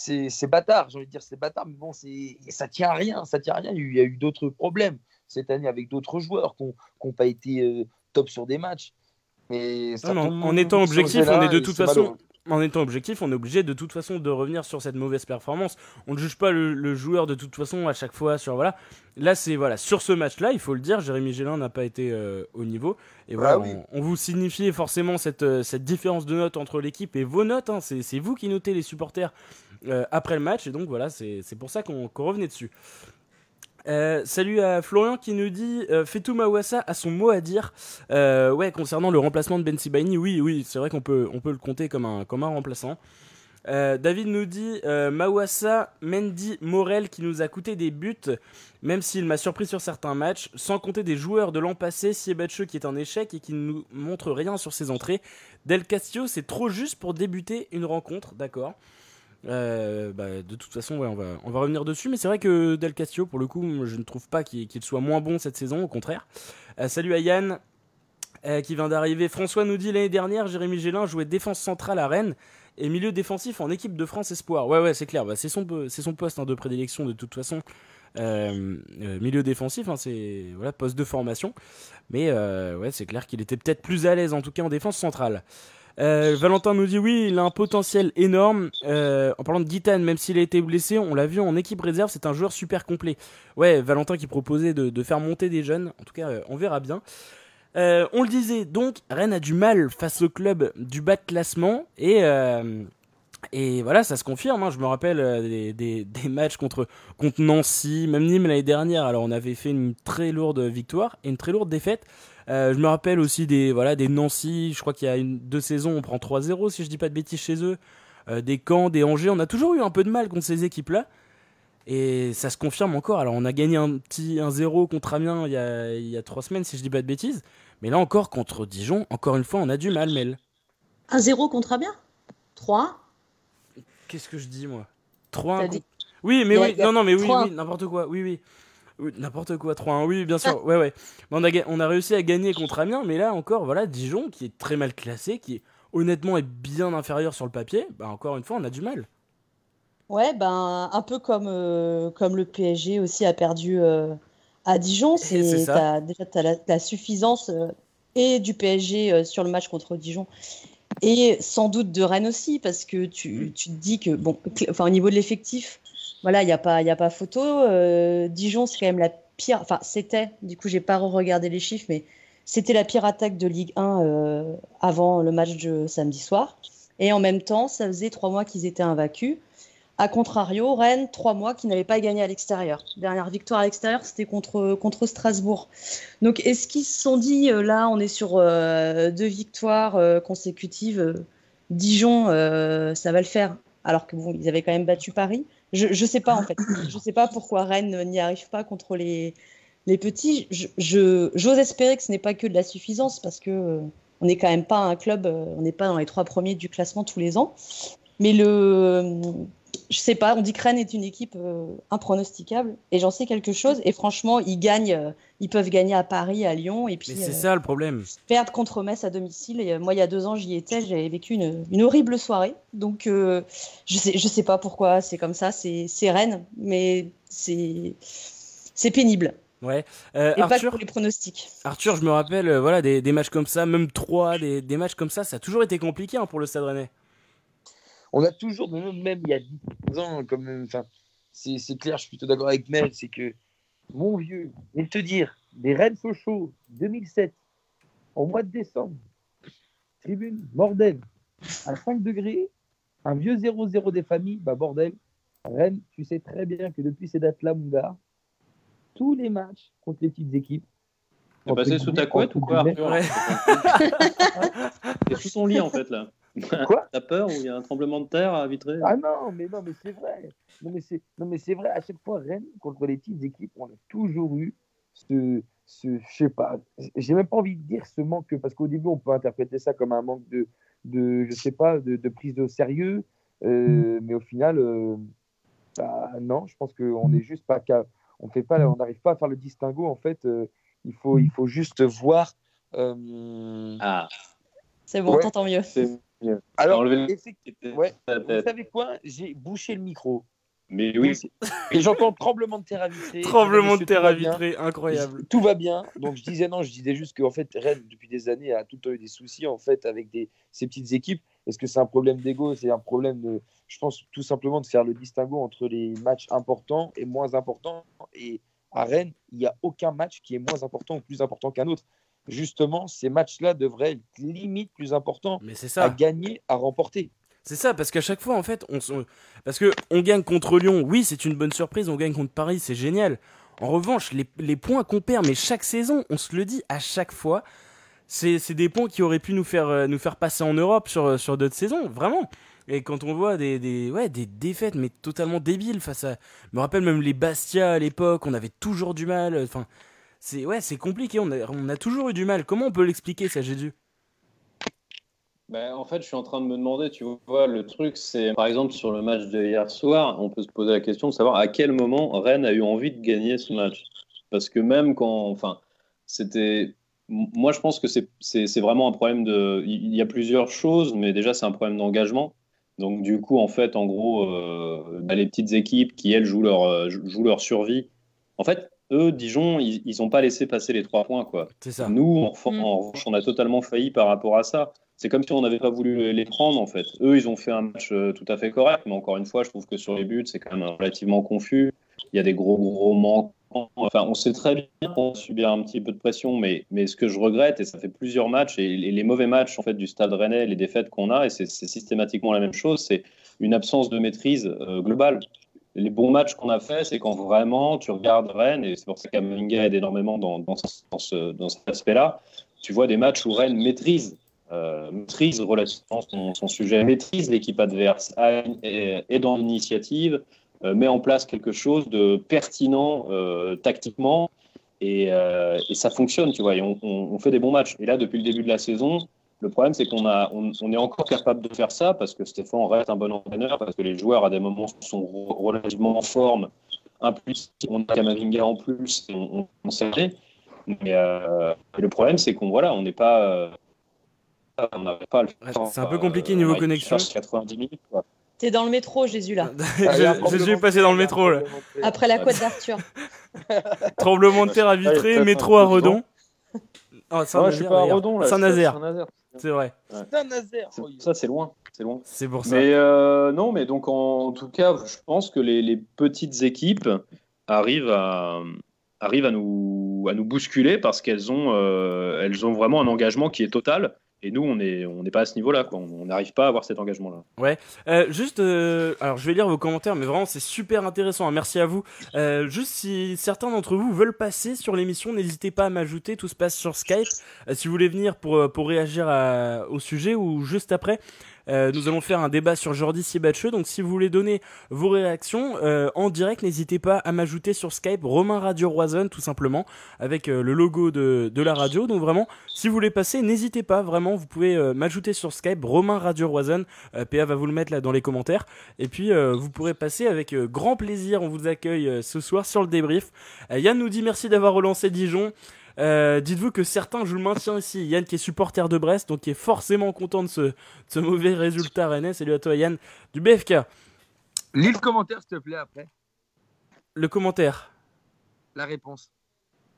c'est bâtard, j'ai envie de dire, c'est bâtard, mais bon, ça tient à rien, ça tient à rien. Il y a eu, d'autres problèmes cette année avec d'autres joueurs qui n'ont pas été euh, top sur des matchs. Mais en étant objectif, on est de toute façon. En étant objectif, on est obligé de toute façon de revenir sur cette mauvaise performance. On ne juge pas le, joueur de toute façon à chaque fois sur voilà. Là, c'est voilà sur ce match-là, il faut le dire, Jérémy Gélin n'a pas été euh, au niveau. Et voilà, bah on, vous signifiait forcément cette, euh, cette différence de notes entre l'équipe et vos notes. Hein. c'est vous qui notez les supporters euh, après le match. Et donc voilà, c'est pour ça qu'on revenait dessus. Euh, salut à Florian qui nous dit euh, Fetou Mawassa a son mot à dire. Euh, ouais, concernant le remplacement de Ben Sibaini, oui, oui, c'est vrai qu'on peut, on peut le compter comme un, comme un remplaçant. David nous dit Mawassa, Mendy, Morel qui nous a coûté des buts, même s'il m'a surpris sur certains matchs, sans compter des joueurs de l'an passé, Siebatche qui est un échec et qui ne nous montre rien sur ses entrées. Del Castillo, c'est trop juste pour débuter une rencontre, d'accord. Euh, bah, de toute façon, on, va, revenir dessus. Mais c'est vrai que Del Castillo, pour le coup, je ne trouve pas qu'il soit moins bon cette saison, au contraire. Euh, salut à Yann. Euh, qui vient d'arriver. François nous dit l'année dernière, Jérémy Gélin jouait défense centrale à Rennes et milieu défensif en équipe de France Espoir. Ouais, ouais, c'est clair. Bah, c'est son, son poste hein, de prédilection de toute façon. milieu défensif, hein, c'est voilà poste de formation. Mais ouais, c'est clair qu'il était peut-être plus à l'aise en tout cas en défense centrale. Euh, Valentin nous dit oui, il a un potentiel énorme. Euh, en parlant de Guitan, même s'il a été blessé, on l'a vu en équipe réserve, c'est un joueur super complet. Ouais, Valentin qui proposait de, faire monter des jeunes. En tout cas, euh, on verra bien. on le disait, donc Rennes a du mal face au club du bas de classement et et voilà, ça se confirme. Hein. Je me rappelle des, matchs contre, contre Nancy, même Nîmes l'année dernière. Alors on avait fait une très lourde victoire et une très lourde défaite. Euh, je me rappelle aussi des, voilà, des Nancy, je crois qu'il y a une, deux saisons, on prend 3-0 si je dis pas de bêtises chez eux. Euh, des Caen, des Angers, on a toujours eu un peu de mal contre ces équipes-là. Et ça se confirme encore. Alors on a gagné un petit 1-0 contre Amiens il y, a, il y a trois semaines si je dis pas de bêtises. Mais là encore contre Dijon, encore une fois on a du mal Mel. 1-0 contre Amiens? 3 Qu'est-ce que je dis moi? 3 Oui mais oui, non non mais oui, oui n'importe quoi. Oui oui. N'importe quoi, 3-1, oui, bien sûr. Ouais, ouais. On a, on a réussi à gagner contre Amiens, mais là encore, voilà, Dijon, qui est très mal classé, qui honnêtement est bien inférieur sur le papier, bah encore une fois, on a du mal. Ouais, ben un peu comme, euh, comme le PSG aussi a perdu euh, à Dijon. C'est déjà tu as la, suffisance euh, et du PSG sur le match contre Dijon et sans doute de Rennes aussi parce que tu, tu te dis que bon, enfin au niveau de l'effectif, voilà, il n'y a, pas, a pas photo. Euh, Dijon, c'est quand même la pire. Enfin, c'était, du coup, j'ai pas regardé les chiffres, mais c'était la pire attaque de Ligue 1 euh, avant le match de samedi soir. Et en même temps, ça faisait trois mois qu'ils étaient invaincus. A contrario, Rennes, trois mois qu'ils n'avaient pas gagné à l'extérieur. Dernière victoire à l'extérieur, c'était contre, contre Strasbourg. Donc, est-ce qu'ils se sont dit, euh, là, on est sur deux victoires consécutives, Dijon, ça va le faire? Alors que bon, ils avaient quand même battu Paris. Je ne sais pas en fait. Je sais pas pourquoi Rennes n'y arrive pas contre les, les petits. J'ose je, espérer que ce n'est pas que de la suffisance parce que euh, on n'est quand même pas un club, euh, on n'est pas dans les trois premiers du classement tous les ans. Mais le, je sais pas, on dit que Rennes est une équipe euh, impronosticable et j'en sais quelque chose. Et franchement, ils gagnent, euh, ils peuvent gagner à Paris, à Lyon et puis. c'est euh, ça le problème. Perdre contre Metz à domicile. Et, moi, il y a deux ans, j'y étais, j'avais vécu une, une, horrible soirée. Donc, je sais, je sais pas pourquoi c'est comme ça. C'est Rennes, mais c'est c'est pénible. Ouais. et pas pour les pronostics. Arthur, je me rappelle, voilà, des, des, matchs comme ça, même trois, des, des matchs comme ça, ça a toujours été compliqué hein, pour le Stade Rennais on a toujours, même il y a 10 ans, comme, enfin, c'est clair, je suis plutôt d'accord avec Mel, c'est que mon vieux, et te dire, des Rennes Sochaux 2007, au mois de décembre, tribune, bordel, à 5 degrés, un vieux 0-0 des familles, bah bordel, Rennes, tu sais très bien que depuis ces dates-là, mon gars, tous les matchs contre les petites équipes. T'es passé sous ta couette ou quoi, Arthur Ouais. T'es sous ton lit en fait là. Quoi? T'as peur ou il y a un tremblement de terre à Vitré? Ah non, mais non, mais c'est vrai. Non, mais c'est, non, mais c'est vrai. À chaque fois, Rennes contre les petites équipes, on a toujours eu ce, ce, je sais pas. J'ai même pas envie de dire ce manque, parce qu'au début, on peut interpréter ça comme un manque de, de je sais pas, de, de prise de sérieux. euh, mais au final, euh, bah, non, je pense qu'on est juste pas, on fait pas, on n'arrive pas à faire le distinguo. En fait, euh, il faut, il faut juste voir. euh, Ah, C'est bon, Ouais. t'entends mieux. c'est mieux. Alors, effectivement, ouais. Vous savez quoi? J'ai bouché le micro. Mais oui, Et j'entends tremblement de terre à vitré. Tremblement de terre à va bien. vitré, incroyable. Tout va bien. Donc je disais non, je disais juste qu'en fait, Rennes, depuis des années, a tout le temps eu des soucis en fait avec des, ces petites équipes. Est-ce que c'est un problème d'ego? C'est un problème de, je pense tout simplement de faire le distinguo entre les matchs importants et moins importants. Et à Rennes, il n'y a aucun match qui est moins important ou plus important qu'un autre. Justement, ces matchs-là devraient être limite plus importants Mais c'est à ça. gagner, à remporter. C'est ça, parce qu'à chaque fois, en fait, on, parce que on gagne contre Lyon, oui, c'est une bonne surprise, on gagne contre Paris, c'est génial. En revanche, les, les points qu'on perd, mais chaque saison, on se le dit à chaque fois, c'est des points qui auraient pu nous faire, euh, nous faire passer en Europe sur, sur d'autres saisons, vraiment. Et quand on voit des, des, ouais, des défaites, mais totalement débiles face à. Je me rappelle même les Bastia à l'époque, on avait toujours du mal. Enfin, c'est ouais, c'est compliqué, on a, toujours eu du mal. Comment on peut l'expliquer, ça, Jésus? Ben, en fait, je suis en train de me demander, tu vois, le truc, c'est par exemple sur le match de hier soir, on peut se poser la question de savoir à quel moment Rennes a eu envie de gagner ce match. Parce que même quand, enfin, c'était, moi, je pense que c'est vraiment un problème de, il y a plusieurs choses, mais déjà, c'est un problème d'engagement. Donc, du coup, en fait, en gros, euh, bah, les petites équipes qui, elles, jouent leur, euh, jouent leur survie. En fait, eux, Dijon, ils n'ont pas laissé passer les trois points, quoi. C'est ça. Nous, en, Mm. en revanche, on a totalement failli par rapport à ça. C'est comme si on n'avait pas voulu les prendre, en fait. Eux, ils ont fait un match euh, tout à fait correct, mais encore une fois, je trouve que sur les buts, c'est quand même relativement confus. Il y a des gros, gros manquants. Enfin, on sait très bien qu'on subit un petit peu de pression, mais, mais ce que je regrette, et ça fait plusieurs matchs, et les, les mauvais matchs en fait, du Stade Rennais, les défaites qu'on a, et c'est c'est systématiquement la même chose, c'est une absence de maîtrise euh, globale. Les bons matchs qu'on a fait, c'est quand vraiment tu regardes Rennes, et c'est pour ça qu'Amavinga aide énormément dans, dans, ce- dans ce- dans cet aspect-là. Tu vois des matchs où Rennes maîtrise, euh, maîtrise relativement son, sujet, maîtrise l'équipe adverse, est, dans l'initiative, euh, met en place quelque chose de pertinent euh, tactiquement, et, ça fonctionne, tu vois, et on- on fait des bons matchs. Et là, depuis le début de la saison, le problème, c'est qu'on a, on, on est encore capable de faire ça parce que Stéphane reste un bon entraîneur, parce que les joueurs, à des moments, sont re- relativement en forme. Un plus, on a Kamavinga en plus, et on, on, on sait. Mais euh, le problème, c'est qu'on voilà, on n'est pas. euh, on n'arrive pas à le faire. c'est un peu compliqué niveau on arrive connexion. à faire 90 minutes. quoi. T'es dans le métro, Jésus, là. Je- Jésus est passé dans le métro, là. Après la côte d'Arthur. Tremblement de terre à Vitré, métro à. Redon. Oh, Non, je suis pas à Redon, là. je suis à Saint-Nazaire, Saint-Nazaire. C'est vrai. C'est- Ça, c'est loin. C'est loin. C'est pour ça. Mais euh, non, mais donc en, tout cas, je pense que les, les petites équipes arrivent à, arrivent à, nous, à nous bousculer parce qu'elles ont, euh, elles ont vraiment un engagement qui est total. Et nous, on n'est pas à ce niveau-là. On n'arrive pas à avoir cet engagement-là. Euh, juste, euh, alors je vais lire vos commentaires, mais vraiment c'est super intéressant. hein, Merci à vous. Euh, juste si certains d'entre vous veulent passer sur l'émission, n'hésitez pas à m'ajouter. Tout se passe sur Skype. Si vous voulez venir pour réagir au sujet ou juste après. Euh, nous allons faire un débat sur Jordi Siebatcheux, donc si vous voulez donner vos réactions euh, en direct, n'hésitez pas à m'ajouter sur Skype Romain Radio Roison tout simplement avec euh, le logo de, de la radio. Donc vraiment, si vous voulez passer, n'hésitez pas vraiment, vous pouvez m'ajouter sur Skype Romain Radio Roison. PA va vous le mettre là dans les commentaires. Et puis vous pourrez passer avec grand plaisir. On vous accueille ce soir sur le débrief. Yann nous dit merci d'avoir relancé Dijon. Euh, Dites-vous que certains jouent le maintien ici. Yann qui est supporter de Brest, donc qui est forcément content de ce, de ce mauvais résultat rennais. Salut à toi Yann du BFK. Lis le commentaire, s'il te plaît, après. Le commentaire. La réponse.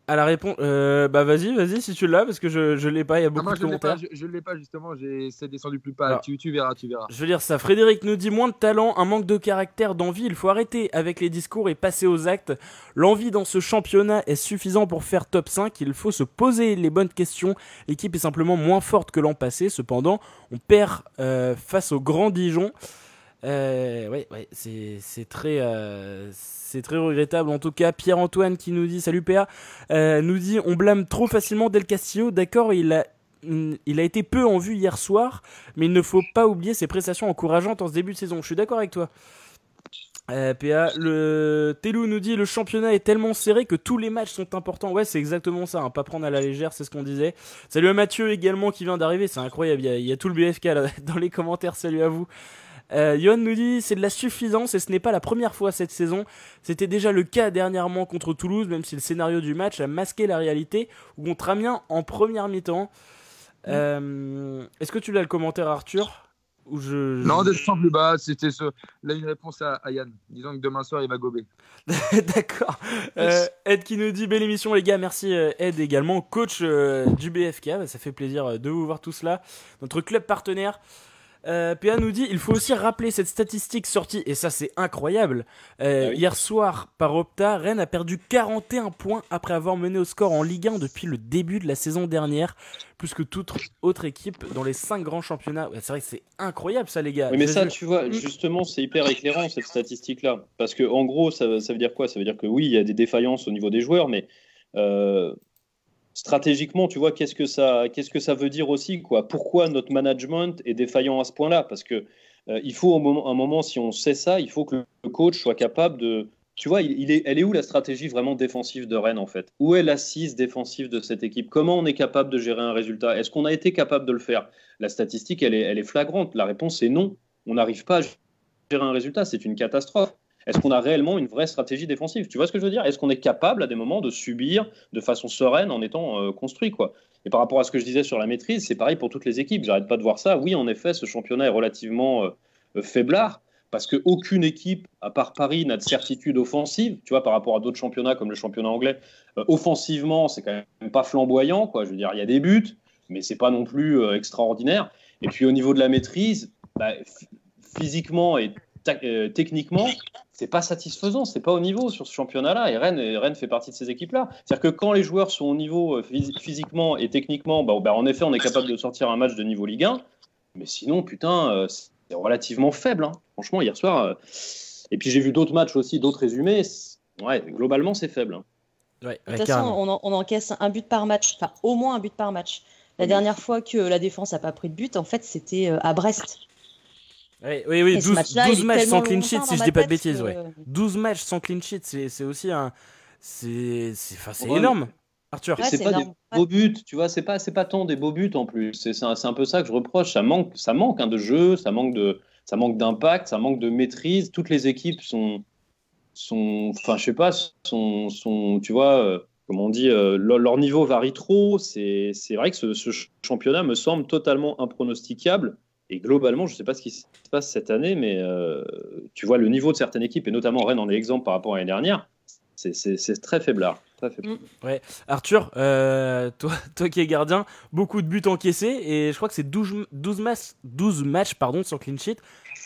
À la réponse. Euh, bah vas-y, vas-y si tu l'as parce que je je l'ai pas. Il y a beaucoup Ah, moi, de je l'ai pas, commentaires. je, je l'ai pas justement. J'ai c'est descendu plus bas. Alors. Tu, tu verras, tu verras. Je veux dire ça. Frédéric nous dit moins de talent, un manque de caractère, d'envie. Il faut arrêter avec les discours et passer aux actes. L'envie dans ce championnat est suffisant pour faire top 5. Il faut se poser les bonnes questions. L'équipe est simplement moins forte que l'an passé. Cependant, on perd euh, face au Grand Dijon. Euh, ouais, c'est très, euh, très regrettable. En tout cas, Pierre-Antoine qui nous dit Salut PA, euh, nous dit On blâme trop facilement Del Castillo. D'accord, il a, il a été peu en vue hier soir, mais il ne faut pas oublier ses prestations encourageantes en ce début de saison. Je suis d'accord avec toi. Euh, PA, le Telou nous dit le championnat est tellement serré que tous les matchs sont importants. Ouais, c'est exactement ça. hein, pas prendre à la légère, c'est ce qu'on disait. Salut à Mathieu également qui vient d'arriver. C'est incroyable. Il y, a, y a tout le BFK là, dans les commentaires. Salut à vous. Euh, Johan nous dit c'est de la suffisance et ce n'est pas la première fois cette saison. C'était déjà le cas dernièrement contre Toulouse, même si le scénario du match a masqué la réalité, ou contre Amiens en première mi-temps. Euh, Est-ce que tu l'as le commentaire Arthur? Ou je, je- Non, descends plus bas. C'était ce... là une réponse à, à Yann. Disons que demain soir il va gober. D'accord. Euh, Ed qui nous dit belle émission les gars, merci euh, Ed également, coach euh, du BFK, Bah, ça fait plaisir de vous voir tous là, notre club partenaire. Euh, PA nous dit il faut aussi rappeler cette statistique sortie, et ça c'est incroyable. Euh, Ah oui. Hier soir, par Opta, Rennes a perdu 41 points après avoir mené au score en Ligue 1 depuis le début de la saison dernière, plus que toute autre équipe dans les 5 grands championnats. Ouais, c'est vrai que c'est incroyable ça les gars. Oui, mais ça, tu vois, justement, c'est hyper éclairant cette statistique-là. Parce que, en gros, ça, ça veut dire quoi? Ça veut dire que oui, il y a des défaillances au niveau des joueurs, mais euh, stratégiquement, tu vois, qu'est-ce que ça, qu'est-ce que ça veut dire aussi quoi? Pourquoi notre management est défaillant à ce point-là? Parce que euh, il faut un moment, un moment, si on sait ça, il faut que le coach soit capable de. Tu vois, il, est, elle est où la stratégie vraiment défensive de Rennes en fait? Où est l'assise défensive de cette équipe? Comment on est capable de gérer un résultat? Est-ce qu'on a été capable de le faire? La statistique, elle est, elle est flagrante. La réponse est non. On n'arrive pas à gérer un résultat. C'est une catastrophe. Est-ce qu'on a réellement une vraie stratégie défensive? Tu vois ce que je veux dire? Est-ce qu'on est capable à des moments de subir de façon sereine en étant euh, construit quoi? Et par rapport à ce que je disais sur la maîtrise, c'est pareil pour toutes les équipes. J'arrête pas de voir ça. Oui, en effet, ce championnat est relativement euh, euh, faiblard parce qu'aucune équipe, à part Paris, n'a de certitude offensive. Tu vois, par rapport à d'autres championnats comme le championnat anglais, euh, offensivement, c'est quand même pas flamboyant. Quoi. Je veux dire, il y a des buts, mais c'est pas non plus extraordinaire. Et puis au niveau de la maîtrise, bah, ph- physiquement et techniquement, c'est pas satisfaisant, c'est pas au niveau sur ce championnat-là. Et Rennes, et Rennes fait partie de ces équipes-là. C'est-à-dire que quand les joueurs sont au niveau euh, phys- physiquement et techniquement, bah, bah, en effet, on est capable de sortir un match de niveau Ligue 1. Mais sinon, putain, euh, c'est relativement faible. hein. Franchement, hier soir. euh, Et puis j'ai vu d'autres matchs aussi, d'autres résumés. c'est- Ouais, globalement, c'est faible. hein. Ouais, De toute façon, on, en- on encaisse un but par match, enfin au moins un but par match. La Oui. dernière fois que la défense n'a pas pris de but, en fait, c'était euh, à Brest. Ouais, oui, oui, Et ce 12, match-là, 12 il est matchs sans clean sheet, si je dis pas de bêtises, que- ouais. 12 matchs sans clean sheet, c'est c'est aussi un. C'est c'est- enfin, c'est Ouais. énorme. Arthur. Ouais, c'est pas des beaux buts, tu vois, c'est pas, c'est pas tant des beaux buts en plus. C'est c'est un, c'est un peu ça que je reproche. Ça manque, ça manque hein, de jeu, ça manque de, ça manque d'impact, ça manque de maîtrise. Toutes les équipes sont, sont, enfin, je sais pas, sont, sont, tu vois, euh, comme on dit, euh, leur, leur niveau varie trop. C'est, c'est vrai que ce, ce championnat me semble totalement impronosticable. Et globalement, je sais pas ce qui se passe cette année, mais euh, tu vois le niveau de certaines équipes, et notamment Rennes en est exemple par rapport à l'année dernière. C'est, très faiblard. Très faiblard. Arthur, euh, toi, toi qui es gardien, beaucoup de buts encaissés et je crois que c'est 12, 12, matchs, 12 matchs pardon, sans clean sheet.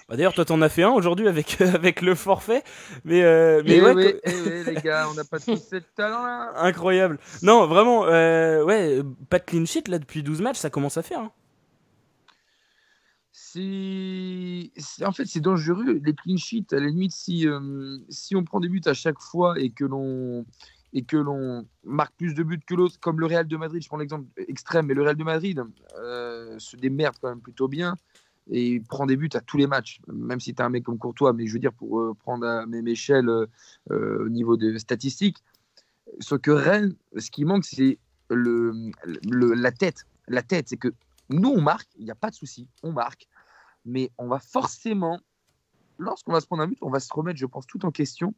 Bah, D'ailleurs, toi, t'en as fait un aujourd'hui avec, avec le forfait. Mais, euh, mais Eh ouais, oui, eh oui, les gars, on n'a pas tous ce talent-là. incroyable. Non, vraiment, euh, ouais, pas de clean sheet là depuis 12 matchs, ça commence à faire. hein. C'est, en fait, c'est dangereux. Les clean sheets, à la limite, si, euh, si on prend des buts à chaque fois et que l'on et que l'on marque plus de buts que l'autre, comme le Real de Madrid, je prends l'exemple extrême, mais le Real de Madrid euh, se démerde quand même plutôt bien et prend des buts à tous les matchs, même si tu un mec comme Courtois, mais je veux dire, pour euh, prendre à même échelle au niveau des statistiques, ce que Rennes, ce qui manque, c'est le, le- la tête. La tête, c'est que nous, on marque, il n'y a pas de souci, on marque, mais on va forcément, lorsqu'on va se prendre un but, on va se remettre, je pense, tout en question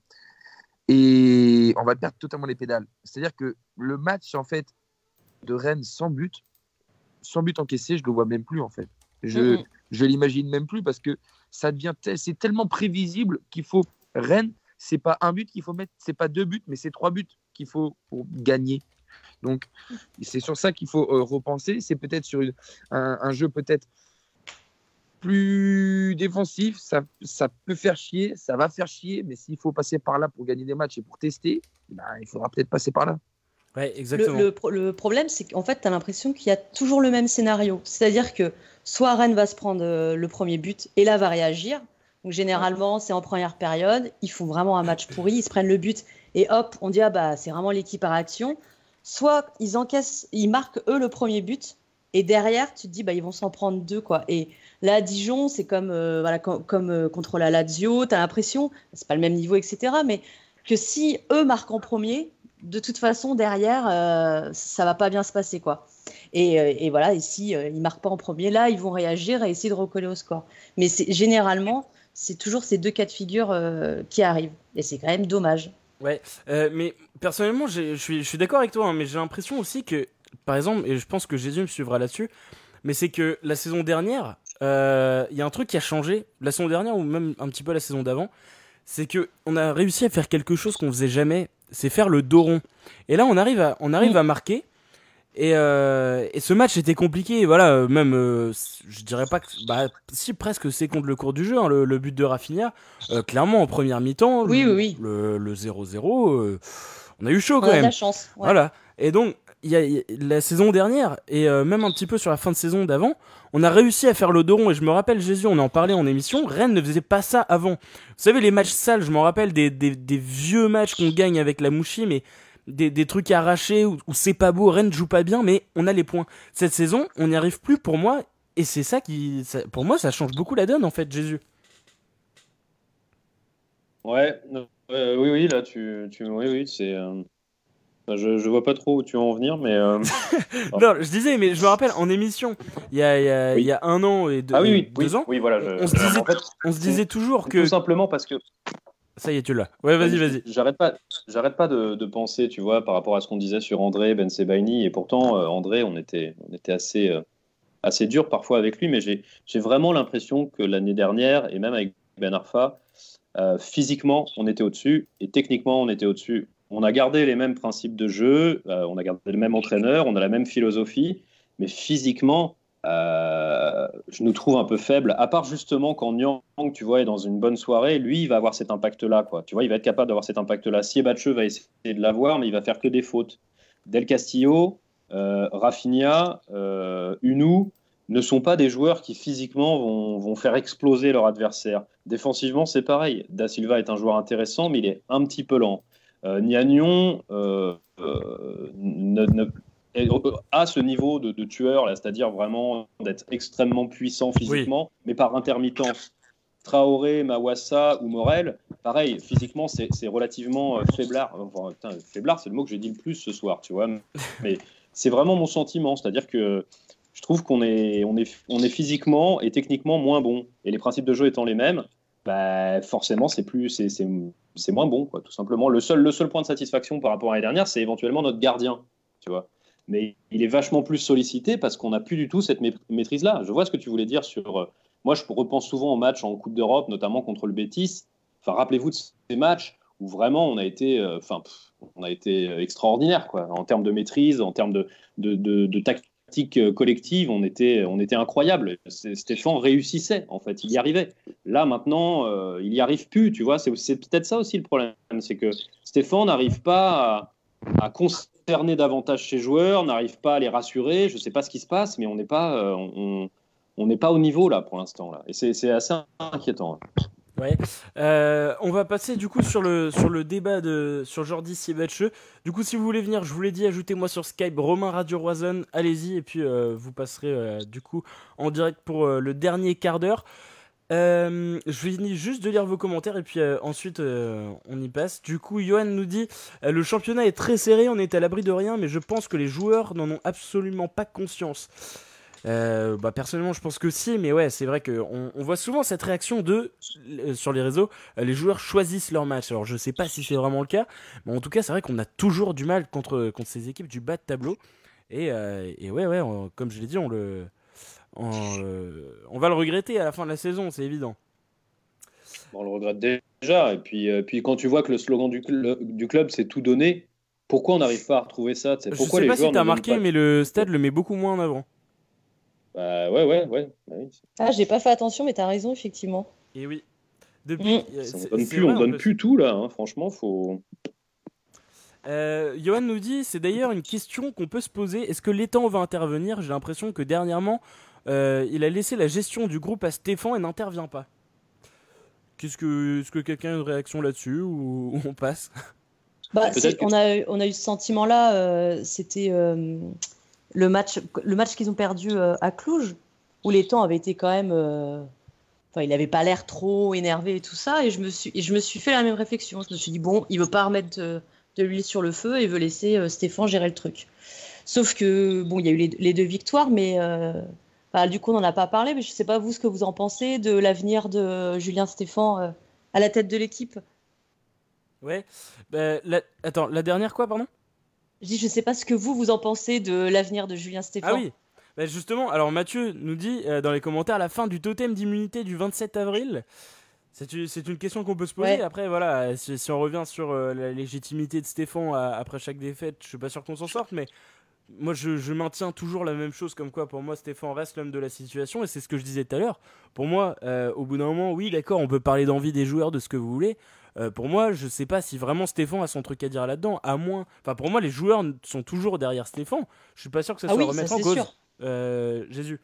et on va perdre totalement les pédales. C'est-à-dire que le match, en fait, de Rennes sans but, sans but encaissé, je le vois même plus, en fait. Je, Mhm. je l'imagine même plus parce que ça devient tel- c'est tellement prévisible qu'il faut Rennes c'est pas un but qu'il faut mettre, c'est pas deux buts, mais c'est trois buts qu'il faut pour gagner. Donc, c'est sur ça qu'il faut euh, repenser. C'est peut-être sur un, jeu peut-être plus défensif. Ça, ça peut faire chier, ça va faire chier, mais s'il faut passer par là pour gagner des matchs et pour tester, ben, il faudra peut-être passer par là. Ouais, exactement. Le, problème, c'est qu'en fait, tu as l'impression qu'il y a toujours le même scénario. C'est-à-dire que soit Rennes va se prendre euh, le premier but et là va réagir. Donc généralement, c'est en première période. Ils font vraiment un match pourri, ils se prennent le but et hop, on dit ah bah c'est vraiment l'équipe à réaction soit ils encaissent, ils marquent eux le premier but, et derrière, tu te dis, bah, ils vont s'en prendre deux, quoi. Et là, Dijon, c'est comme, euh, voilà, comme, euh, contre la Lazio, tu as l'impression, c'est pas le même niveau, etc., mais que si eux marquent en premier, de toute façon, derrière, euh, ça va pas bien se passer, quoi. Et, et voilà, et si ils marquent pas en premier, là, ils vont réagir et essayer de recoller au score. Mais généralement, c'est toujours ces deux cas de figure qui arrivent. Et c'est quand même dommage. Ouais, euh, mais personnellement, je suis d'accord avec toi, hein, mais j'ai l'impression aussi que, par exemple, et je pense que Jésus me suivra là-dessus, mais c'est que la saison dernière, il euh, y a un truc qui a changé, la saison dernière ou même un petit peu la saison d'avant, c'est que on a réussi à faire quelque chose qu'on faisait jamais, c'est faire le dos rond. Et là, on arrive à, on arrive à marquer, et, euh, et, ce match était compliqué, voilà, euh, même, euh, je dirais pas que, bah, si presque c'est contre le cours du jeu, hein, le, but de Rafinha, clairement en première mi-temps, oui, oui, oui. le 0-0, on a eu chaud quand même. On a de la chance. Voilà, et donc, la saison dernière, et même un petit peu sur la fin de saison d'avant, on a réussi à faire le dos et je me rappelle, Jésus, on en parlait en émission, Rennes ne faisait pas ça avant. Vous savez, les matchs sales, je m'en rappelle des, vieux matchs qu'on gagne avec la Mouchi, mais des, trucs arrachés où, c'est pas beau, Rennes joue pas bien, mais on a les points. Cette saison, on n'y arrive plus pour moi, et c'est ça qui, pour moi, ça change beaucoup la donne en fait, Jésus. Ouais, euh, oui, oui, là, tu, tu oui, oui, c'est. Euh, je, je vois pas trop où tu veux en venir, mais. Euh, non, je disais, mais je me rappelle en émission, il y a, il y a, il y a un an et deux, ah, oui, deux ans, oui, voilà, on, se disait, on se disait toujours que. Tout simplement parce que ça y est, tu l'as. Ouais, vas-y, vas-y. J'arrête pas, j'arrête pas de, penser, tu vois, par rapport à ce qu'on disait sur André Ben Sebaini. Et pourtant, euh, André, on était, on était assez, euh, assez dur parfois avec lui, mais j'ai vraiment l'impression que l'année dernière, et même avec Ben Arfa, euh, physiquement, on était au-dessus, et techniquement, on était au-dessus. On a gardé les mêmes principes de jeu, on a gardé le même entraîneur, on a la même philosophie, mais physiquement, euh, je nous trouve un peu faible, à part justement quand Nyang, tu vois, est dans une bonne soirée, lui, il va avoir cet impact-là, quoi. Tu vois, il va être capable d'avoir cet impact-là. Siebatcheux va essayer de l'avoir, mais il va faire que des fautes. Del Castillo, euh, Rafinha, euh, Unou ne sont pas des joueurs qui physiquement vont, vont faire exploser leur adversaire. Défensivement, c'est pareil. Da Silva est un joueur intéressant, mais il est un petit peu lent. Euh, Niagnon ne, ne, à ce niveau de, tueur, c'est-à-dire vraiment d'être extrêmement puissant physiquement, mais par intermittence. Traoré, Mawassa ou Morel, pareil, physiquement, c'est relativement euh, faiblard. Enfin, faiblard, c'est le mot que j'ai dit le plus ce soir, tu vois. Mais c'est vraiment mon sentiment, c'est-à-dire que je trouve qu'on est, on est, on est physiquement et techniquement moins bon. Et les principes de jeu étant les mêmes, bah, forcément, c'est plus, c'est moins bon, quoi, tout simplement. Le seul, le seul point de satisfaction par rapport à l'année dernière, c'est éventuellement notre gardien, tu vois mais il est vachement plus sollicité parce qu'on n'a plus du tout cette maîtrise-là. Je vois ce que tu voulais dire sur. Euh, moi, je repense souvent aux matchs en Coupe d'Europe, notamment contre le Betis. Enfin, rappelez-vous de ces matchs où vraiment on a été, euh, enfin, on a été extraordinaire, quoi, en termes de maîtrise, en termes de, de, de, tactique collective, on était, on était incroyable. Stéphane réussissait, en fait, il y arrivait. Là, maintenant, euh, il n'y arrive plus, tu vois. C'est peut-être ça aussi le problème, c'est que Stéphane n'arrive pas à, à davantage ses joueurs, n'arrive pas à les rassurer. Je ne sais pas ce qui se passe, mais on n'est pas, euh, on, n'est pas au niveau là pour l'instant et c'est assez inquiétant. Euh, on va passer du coup sur le, sur le débat de, sur Jordi Siebatcheux. Du coup, si vous voulez venir, je vous l'ai dit, ajoutez-moi sur Skype Romain Radio Roison. Allez-y, et puis euh, vous passerez du coup en direct pour le dernier quart d'heure. Euh, je finis juste de lire vos commentaires et puis euh, ensuite euh, on y passe. Du coup, Johan nous dit le championnat est très serré, on est à l'abri de rien, mais je pense que les joueurs n'en ont absolument pas conscience. Bah personnellement, je pense que si, mais ouais, c'est vrai qu'on on voit souvent cette réaction de sur les réseaux, les joueurs choisissent leur match. Alors je sais pas si c'est vraiment le cas, mais en tout cas, c'est vrai qu'on a toujours du mal contre contre ces équipes du bas de tableau. Et, et ouais, ouais, comme je l'ai dit, on le euh, on va le regretter à la fin de la saison, c'est évident. On le regrette déjà. Et puis, euh, puis quand tu vois que le slogan du, du club, c'est tout donner, pourquoi on n'arrive pas à retrouver ça? Je pourquoi sais les pas si joueurs t'as ne marqué, mais le stade le met beaucoup moins en avant. Bah, ouais, ouais, ouais. Bah oui. Ah, j'ai pas fait attention, mais t'as raison, effectivement. Et oui. Depuis, Mm. euh, Ça, on donne plus, vrai, on en donne plus. tout là. hein. Franchement, faut. Euh, Johan nous dit, c'est d'ailleurs une question qu'on peut se poser. Est-ce que l'étang va intervenir? J'ai l'impression que dernièrement, euh, il a laissé la gestion du groupe à Stéphane et n'intervient pas. Qu'est-ce que, est-ce que quelqu'un a une réaction là-dessus ou, ou on passe? Bah, on, a, eu- on a eu ce sentiment-là. euh, C'était euh, le match, le match qu'ils ont perdu euh, à Cluj, où les temps avaient été quand même. euh, Enfin, il n'avait pas l'air trop énervé et tout ça. Et je, me suis, je me suis fait la même réflexion. Je me suis dit, bon, il veut pas remettre de, de l'huile sur le feu et veut laisser euh, Stéphane gérer le truc. Sauf que, bon, il y a eu les, deux victoires, mais euh, bah, du coup, on n'en a pas parlé. Mais je sais pas vous ce que vous en pensez de l'avenir de Julien Stéphane euh, à la tête de l'équipe? Ouais. La- Attends, la dernière quoi, pardon? Je dis, je sais pas ce que vous, vous en pensez de l'avenir de Julien Stéphane. Ah oui. Bah, justement, alors Mathieu nous dit euh, dans les commentaires la fin du totem d'immunité du 27 avril. C'est une, c'est une question qu'on peut se poser. Ouais. Après, voilà, si, si on revient sur euh, la légitimité de Stéphane à- après chaque défaite, je suis pas sûr qu'on s'en sorte, mais moi je, je maintiens toujours la même chose, comme quoi pour moi Stéphane reste l'homme de la situation, et c'est ce que je disais tout à l'heure. Pour moi, euh, au bout d'un moment, oui, d'accord, on peut parler d'envie des joueurs, de ce que vous voulez. Euh, pour moi, je sais pas si vraiment Stéphane a son truc à dire là-dedans, à moins. Enfin, pour moi, les joueurs sont toujours derrière Stéphane. Je suis pas sûr que ça Ah soit oui, remettre ça en c'est cause. sûr. Euh, Jésus.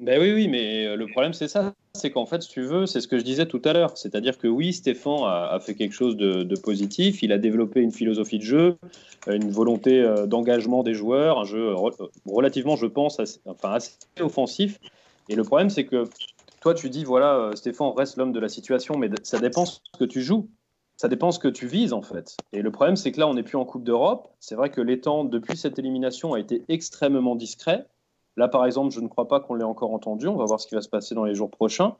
Ben oui, oui, mais euh, le problème c'est ça, c'est qu'en fait, si tu veux, c'est ce que je disais tout à l'heure, c'est-à-dire que oui, Stéphane a, a fait quelque chose de, de positif, il a développé une philosophie de jeu, une volonté d'engagement des joueurs, un jeu re- relativement, je pense, assez, enfin, assez offensif. Et le problème, c'est que toi, tu dis, voilà, euh, Stéphane reste l'homme de la situation, mais ça dépend ce que tu joues. Ça dépend ce que tu vises en fait. Et le problème, c'est que là, on n'est plus en Coupe d'Europe. C'est vrai que l'étang, depuis cette élimination, a été extrêmement discret. Là, par exemple, je ne crois pas qu'on l'ait encore entendu. On va voir ce qui va se passer dans les jours prochains.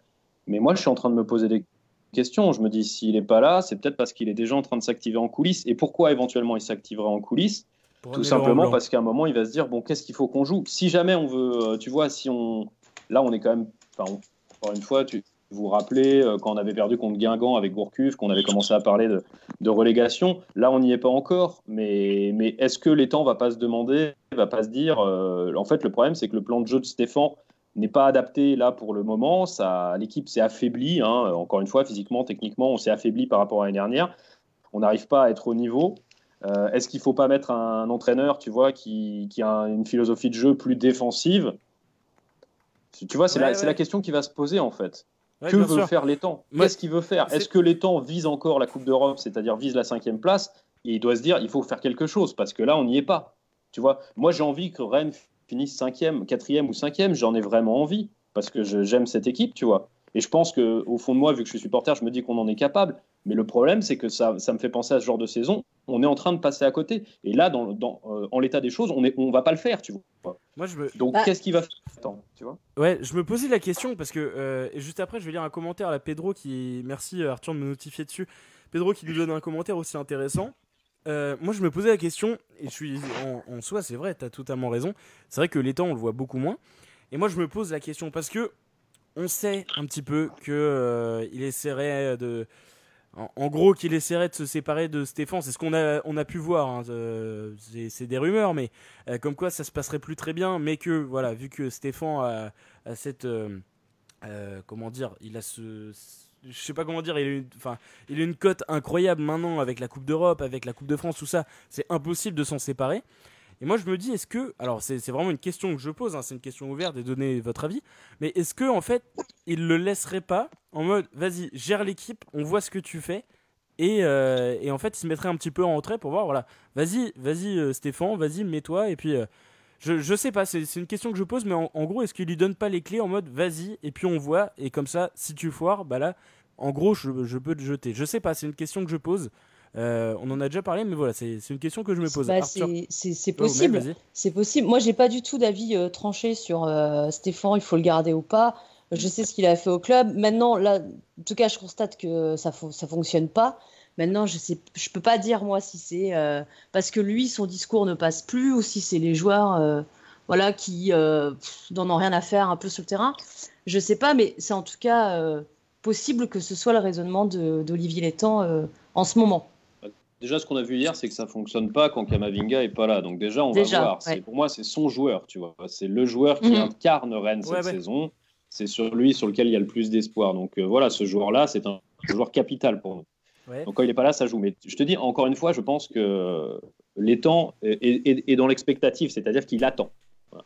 Mais moi, je suis en train de me poser des questions. Je me dis, s'il n'est pas là, c'est peut-être parce qu'il est déjà en train de s'activer en coulisses. Et pourquoi éventuellement il s'activerait en coulisses Pour Tout simplement parce qu'à un moment, il va se dire, bon, qu'est-ce qu'il faut qu'on joue? Si jamais on veut, euh, tu vois, si on... Là, on est quand même... Enfin, on- encore une fois, tu vous rappelez, euh, quand on avait perdu contre Guingamp avec Gourcuff, qu'on avait commencé à parler de, relégation. Là, on n'y est pas encore. Mais, est-ce que l'étang va pas se demander, va pas se dire... euh, en fait, le problème, c'est que le plan de jeu de Stéphane n'est pas adapté là pour le moment. Ça, l'équipe s'est affaiblie. hein. Encore une fois, physiquement, techniquement, on s'est affaibli par rapport à l'année dernière. On n'arrive pas à être au niveau. Euh, Est-ce qu'il ne faut pas mettre un entraîneur, tu vois, qui a une philosophie de jeu plus défensive? Tu vois, c'est Ouais, la, c'est ouais. la question qui va se poser en fait. Ouais, que veut sûr. faire l'étang Qu'est-ce qu'il veut faire? Est-ce que l'étang vise encore la Coupe d'Europe, c'est-à-dire vise la cinquième place? Et il doit se dire, il faut faire quelque chose parce que là, on n'y est pas. Tu vois, moi, j'ai envie que Rennes finisse cinquième, quatrième ou cinquième. J'en ai vraiment envie parce que j'aime cette équipe, tu vois. Et je pense que au fond de moi, vu que je suis supporter, je me dis qu'on en est capable. Mais le problème, c'est que ça, ça me fait penser à ce genre de saison. On est en train de passer à côté. Et là, dans, dans, euh, en l'état des choses, on ne on va pas le faire, tu vois. Moi, je me, Donc, Bah- qu'est-ce qu'il va faire Attends, tu vois Ouais, je me posais la question parce que euh, et juste après, je vais lire un commentaire à Pedro qui. Merci euh, Arthur de me notifier dessus. Pedro qui nous donne un commentaire aussi intéressant. Euh, moi, je me posais la question et je suis en, en soi, c'est vrai, t'as totalement raison. C'est vrai que l'étang, on le voit beaucoup moins. Et moi, je me pose la question parce que on sait un petit peu que euh, il essaierait de. En, gros, qu'il essaierait de se séparer de Stéphane, c'est ce qu'on a, on a pu voir. hein, euh, c'est- des rumeurs, mais euh, comme quoi ça se passerait plus très bien, mais que voilà, vu que Stéphane a, cette, euh, comment dire, il a ce, je sais pas comment dire, il a une, il a une cote incroyable maintenant avec la Coupe d'Europe, avec la Coupe de France, tout ça, c'est impossible de s'en séparer. Et moi je me dis, est-ce que, alors c'est vraiment une question que je pose, hein, c'est une question ouverte et donnez votre avis, mais est-ce que en fait il le laisserait pas en mode, vas-y, gère l'équipe, on voit ce que tu fais. Et, euh, et en fait, il se mettrait un petit peu en retrait pour voir, voilà, vas-y, vas-y euh, Stéphane, vas-y, mets-toi, et puis euh, je, je sais pas, c'est une question que je pose, mais en, en gros, est-ce qu'il lui donne pas les clés en mode vas-y, et puis on voit, et comme ça, si tu foires, bah là, en gros, je, je peux te jeter. Je sais pas, c'est une question que je pose. Euh, on en a déjà parlé, mais voilà, c'est une question que je me pose. Bah, c'est- même, possible. vas-y. C'est possible. Moi, j'ai pas du tout d'avis euh, tranché sur euh, Stéphane, il faut le garder ou pas. Je sais ce qu'il a fait au club. Maintenant, là, en tout cas, je constate que ça ça fonctionne pas. Maintenant, je sais, je peux pas dire moi si c'est parce que lui, son discours ne passe plus ou si c'est les joueurs, voilà, qui n'en ont rien à faire un peu sur le terrain. Je sais pas, mais c'est en tout cas possible que ce soit le raisonnement d'Olivier Létang en ce moment. Déjà, ce qu'on a vu hier, c'est que ça fonctionne pas quand Kamavinga est pas là. Donc déjà, on va voir. Pour moi, c'est son joueur, tu vois. C'est le joueur qui mhm. incarne Rennes cette saison. C'est sur lui sur lequel il y a le plus d'espoir. Donc voilà, ce joueur-là, c'est un joueur capital pour nous. Donc quand il n'est pas là, ça joue. Mais je te dis, encore une fois, je pense que l'étang est, dans l'expectative, c'est-à-dire qu'il attend.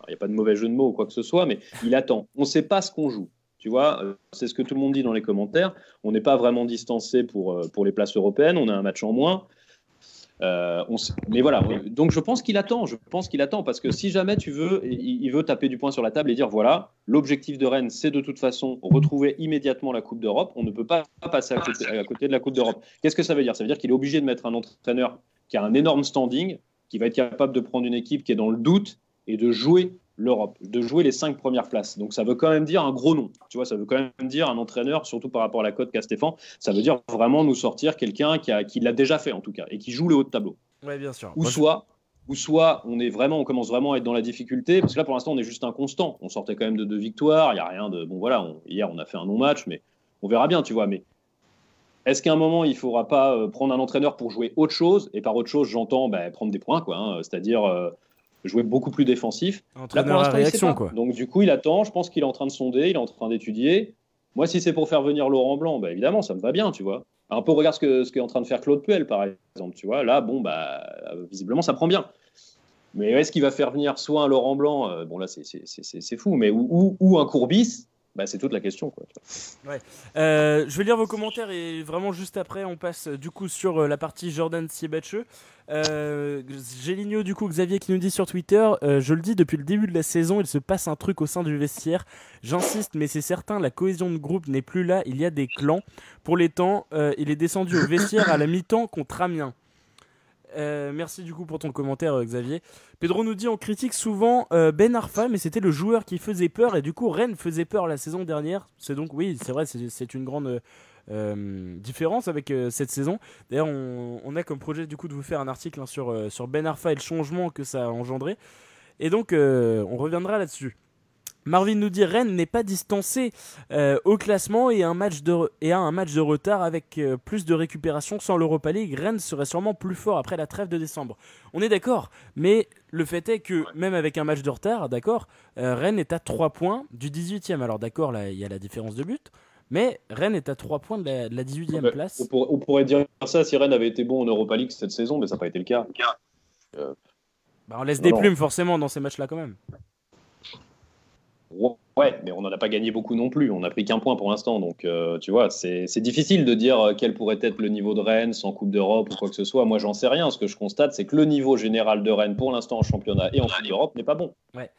Il n'y a pas de mauvais jeu de mots ou quoi que ce soit, mais il attend. On ne sait pas ce qu'on joue. Tu vois, euh, c'est ce que tout le monde dit dans les commentaires. On n'est pas vraiment distancé pour, euh, pour les places européennes. On a un match en moins. Euh, mais voilà, donc je pense qu'il attend, je pense qu'il attend, parce que si jamais tu veux, il, veut taper du poing sur la table et dire voilà, l'objectif de Rennes, c'est de toute façon retrouver immédiatement la Coupe d'Europe. On ne peut pas passer à côté, à côté de la Coupe d'Europe. Qu'est-ce que ça veut dire? Ça veut dire qu'il est obligé de mettre un entraîneur qui a un énorme standing, qui va être capable de prendre une équipe qui est dans le doute et de jouer l'Europe, de jouer les cinq premières places. Donc ça veut quand même dire un gros nom. Tu vois, ça veut quand même dire un entraîneur, surtout par rapport à la cote qu'a Stéphane, ça veut dire vraiment nous sortir quelqu'un qui, a, qui l'a déjà fait en tout cas et qui joue le haut de tableau. Ouais, bien sûr. Ou soit, ou soit on est vraiment, on commence vraiment à être dans la difficulté parce que là pour l'instant on est juste inconstant. On sortait quand même de deux victoires, il y a rien de bon voilà. hier on a fait un non match, mais on verra bien, tu vois. Mais est-ce qu'à un moment, il ne faudra pas euh, prendre un entraîneur pour jouer autre chose? Et par autre chose, j'entends bah, prendre des points, quoi. Hein. c'est-à-dire euh, jouer beaucoup plus défensif. Là, pour l'instant, réaction, quoi. Donc, du coup, il attend. Je pense qu'il est en train de sonder, il est en train d'étudier. Moi, si c'est pour faire venir Laurent Blanc, bah, évidemment, ça me va bien, tu vois. Un peu, regarde ce qu'est ce en train de faire Claude Puel, par exemple, tu vois. Là, bon, bah, visiblement, ça prend bien. Mais est-ce qu'il va faire venir soit un Laurent Blanc, euh, bon là c'est fou, mais ou, ou, un Courbis bah, c'est toute la question. Quoi. Ouais. Euh, je vais lire vos commentaires et vraiment juste après, on passe du coup sur euh, la partie Jordan Siebatcheux. Euh, J'ai l'igno du coup Xavier qui nous dit sur Twitter Je le dis depuis le début de la saison, il se passe un truc au sein du vestiaire. J'insiste, mais c'est certain, la cohésion de groupe n'est plus là. Il y a des clans. Pour les temps, il est descendu au vestiaire à la mi-temps contre Amiens. Euh, merci du coup pour ton commentaire, euh, Xavier. Pedro nous dit on critique souvent euh, Ben Arfa, mais c'était le joueur qui faisait peur et du coup Rennes faisait peur la saison dernière. C'est donc oui, c'est vrai, c'est une grande différence avec cette saison. D'ailleurs, on, a comme projet du coup de vous faire un article hein, sur, sur Ben Arfa et le changement que ça a engendré. Et donc on reviendra là-dessus. Marvin nous dit Rennes n'est pas distancé euh, au classement et, un match de, et a un match de retard avec euh, plus de récupération sans l'Europa League. Rennes serait sûrement plus fort après la trêve de décembre. On est d'accord, mais le fait est que même avec un match de retard, d'accord, euh, Rennes est à 3 points du 18e. Alors d'accord, là il y a la différence de but, mais Rennes est à 3 points de la, 18e place. On, pourrait dire ça si Rennes avait été bon en Europa League cette saison, mais ça n'a pas été le cas. Bah, on laisse des plumes forcément dans ces matchs-là quand même. Ouais, mais on n'en a pas gagné beaucoup non plus. On n'a pris qu'un point pour l'instant. Donc, euh, tu vois, c'est difficile de dire euh, quel pourrait être le niveau de Rennes sans Coupe d'Europe ou quoi que ce soit. Moi, j'en sais rien. Ce que je constate, c'est que le niveau général de Rennes pour l'instant en championnat et en Coupe d'Europe n'est pas bon. Ouais.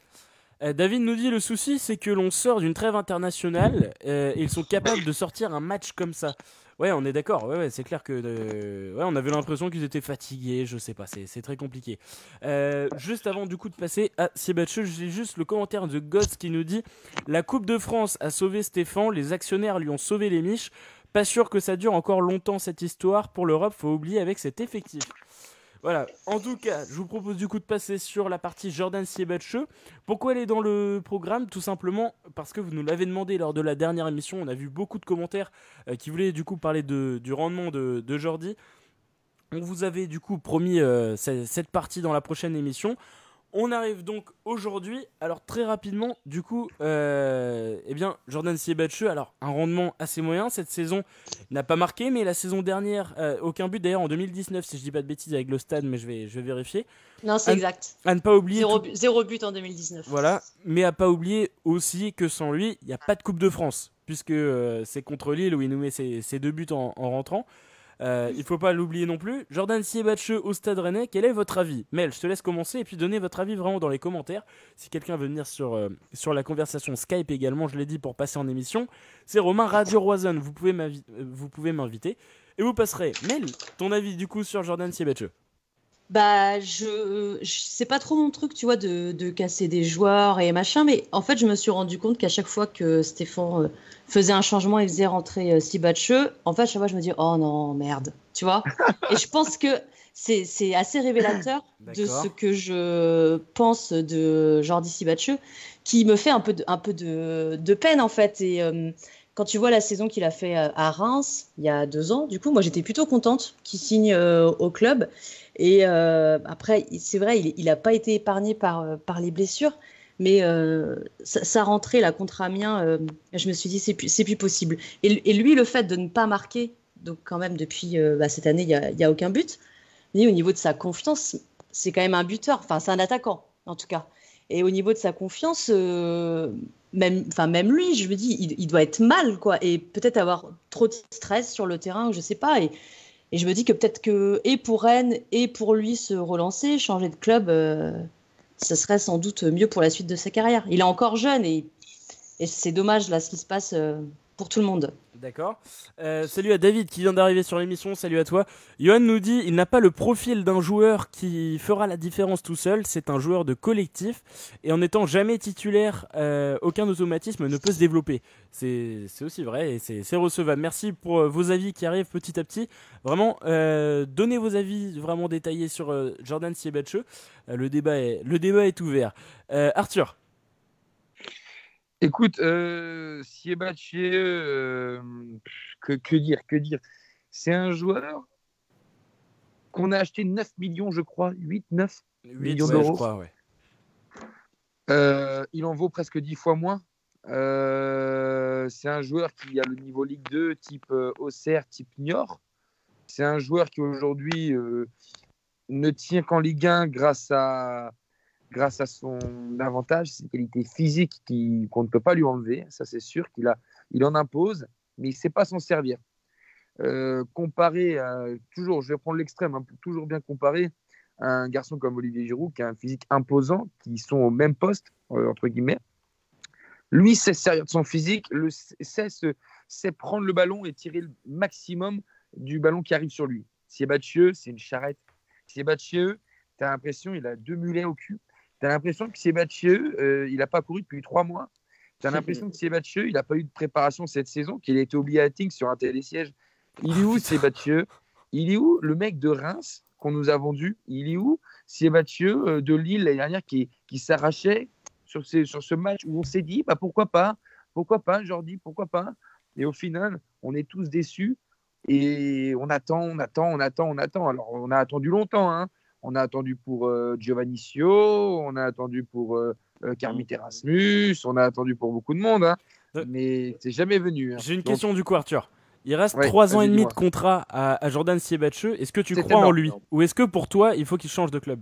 Euh, David nous dit le souci, c'est que l'on sort d'une trêve internationale et ils sont capables de sortir un match comme ça. Ouais, on est d'accord. Ouais, c'est clair que euh, ouais, on avait l'impression qu'ils étaient fatigués. Je sais pas, c'est très compliqué. Euh, juste avant du coup de passer à Sébastien, j'ai juste le commentaire de Gods qui nous dit la Coupe de France a sauvé Stéphane, les actionnaires lui ont sauvé les miches. Pas sûr que ça dure encore longtemps cette histoire pour l'Europe. Faut oublier avec cet effectif. Voilà. En tout cas, je vous propose du coup de passer sur la partie Jordan Siebatcheux. Pourquoi elle est dans le programme? Tout simplement parce que vous nous l'avez demandé lors de la dernière émission. On a vu beaucoup de commentaires euh, qui voulaient du coup parler du rendement de, Jordi. On vous avait du coup promis euh, cette partie dans la prochaine émission. On arrive donc aujourd'hui. Alors très rapidement, du coup, euh, eh bien Jordan Siebatcheux, alors un rendement assez moyen cette saison, n'a pas marqué, mais la saison dernière, euh, aucun but d'ailleurs en 2019, si je dis pas de bêtises avec le stade, mais je vais, je vais vérifier. Non, c'est exact. À ne pas oublier. Zéro, but en 2019. Voilà, mais à pas oublier aussi que sans lui, il n'y a pas de Coupe de France, puisque euh, c'est contre Lille où il nous met ses, deux buts en rentrant. Euh, il faut pas l'oublier non plus. Jordan Siebatcheux au Stade Rennais, quel est votre avis? Mel, je te laisse commencer et puis donner votre avis vraiment dans les commentaires. Si quelqu'un veut venir sur, euh, sur la conversation Skype également, je l'ai dit pour passer en émission, c'est Romain Radio Roison. Vous pouvez m'inviter et vous passerez. Mel, ton avis du coup sur Jordan Siebatcheux bah, je, je c'est pas trop mon truc, tu vois, de, de, casser des joueurs et machin, mais en fait, je me suis rendu compte qu'à chaque fois que Stéphane euh, faisait un changement et faisait rentrer euh, en fait, chaque fois, je me dis, oh non, merde, tu vois. et je pense que c'est, assez révélateur de ce que je pense de Jordi Sibacheux, qui me fait un peu de, un peu de, de peine, en fait. Et. Euh, quand tu vois la saison qu'il a fait à Reims il y a deux ans, du coup, moi j'étais plutôt contente qu'il signe au club. Et après, c'est vrai, il n'a pas été épargné par, par les blessures, mais sa, rentrée là contre Amiens, je me suis dit c'est plus, plus possible. Et, lui, le fait de ne pas marquer, donc quand même depuis bah, cette année, il n'y a, a, aucun but. Mais au niveau de sa confiance, c'est quand même un buteur. Enfin, c'est un attaquant en tout cas. Et au niveau de sa confiance, euh, même, enfin même lui, je me dis, il, doit être mal, quoi, et peut-être avoir trop de stress sur le terrain, je sais pas. Et je me dis que peut-être que et pour Rennes et pour lui se relancer, changer de club, euh, ce serait sans doute mieux pour la suite de sa carrière. Il est encore jeune et, c'est dommage là ce qui se passe euh, pour tout le monde. D'accord. Euh, salut à David qui vient d'arriver sur l'émission. Salut à toi. Johan nous dit il n'a pas le profil d'un joueur qui fera la différence tout seul. C'est un joueur de collectif et en étant jamais titulaire, euh, aucun automatisme ne peut se développer. C'est aussi vrai et c'est recevable. Merci pour euh, vos avis qui arrivent petit à petit. Vraiment, donnez vos avis vraiment détaillés sur Jordan Siebatcheux. le débat est ouvert. Arthur. Écoute, euh, euh, que, que dire, que dire C'est un joueur qu'on a acheté 9 millions, je crois, 8, 9 millions d'euros. Euh, il en vaut presque 10 fois moins. Euh, c'est un joueur qui a le niveau Ligue 2, type Auxerre, type Niort. C'est un joueur qui aujourd'hui ne tient qu'en Ligue 1 grâce à grâce à son avantage, ses qualités physiques qu'on ne peut pas lui enlever, ça c'est sûr qu'il il en impose, mais il ne sait pas s'en servir. Euh, comparé toujours, je vais prendre l'extrême, hein, toujours bien comparer un garçon comme Olivier Giroud qui a un physique imposant, qui sont au même poste, euh, entre guillemets. Lui sait servir de son physique, le, sait, prendre le ballon et tirer le maximum du ballon qui arrive sur lui. Siebatchieux, c'est une charrette. Siebatchieux, tu as l'impression il a deux mulets au cul. Tu as l'impression que Sébastien, euh, il n'a pas couru depuis trois mois. Tu as l'impression que Sébastien, il n'a pas eu de préparation cette saison, qu'il a été oublié à Ting sur un télésiège. Il est où Sébastien? Il est où le mec de Reims qu'on nous a vendu? Il est où Sébastien euh, de Lille l'année dernière qui, qui s'arrachait sur, sur ce match où on s'est dit bah, pourquoi pas? Pourquoi pas, Jordi? Pourquoi pas? Et au final, on est tous déçus et on attend, on attend, on attend, on attend. Alors, on a attendu longtemps. Hein. On a attendu pour euh, Giovanni Sio, on a attendu pour euh, euh, Kermit Erasmus, on a attendu pour beaucoup de monde, hein. mais c'est jamais venu. Hein. J'ai une question du coup, Arthur. Il reste trois ans et demi de contrat à, Jordan Siebatcheux. Est-ce que tu crois en lui? Ou est-ce que pour toi, il faut qu'il change de club?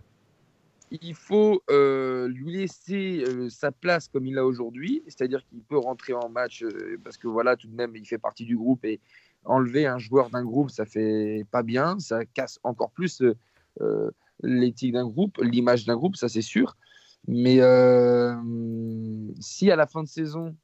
Il faut lui laisser sa place comme il a aujourd'hui, c'est-à-dire qu'il peut rentrer en match parce que voilà, tout de même, il fait partie du groupe et enlever un joueur d'un groupe, ça fait pas bien, ça casse encore plus l'éthique d'un groupe, l'image d'un groupe, ça c'est sûr. Mais euh, si à la fin de saison,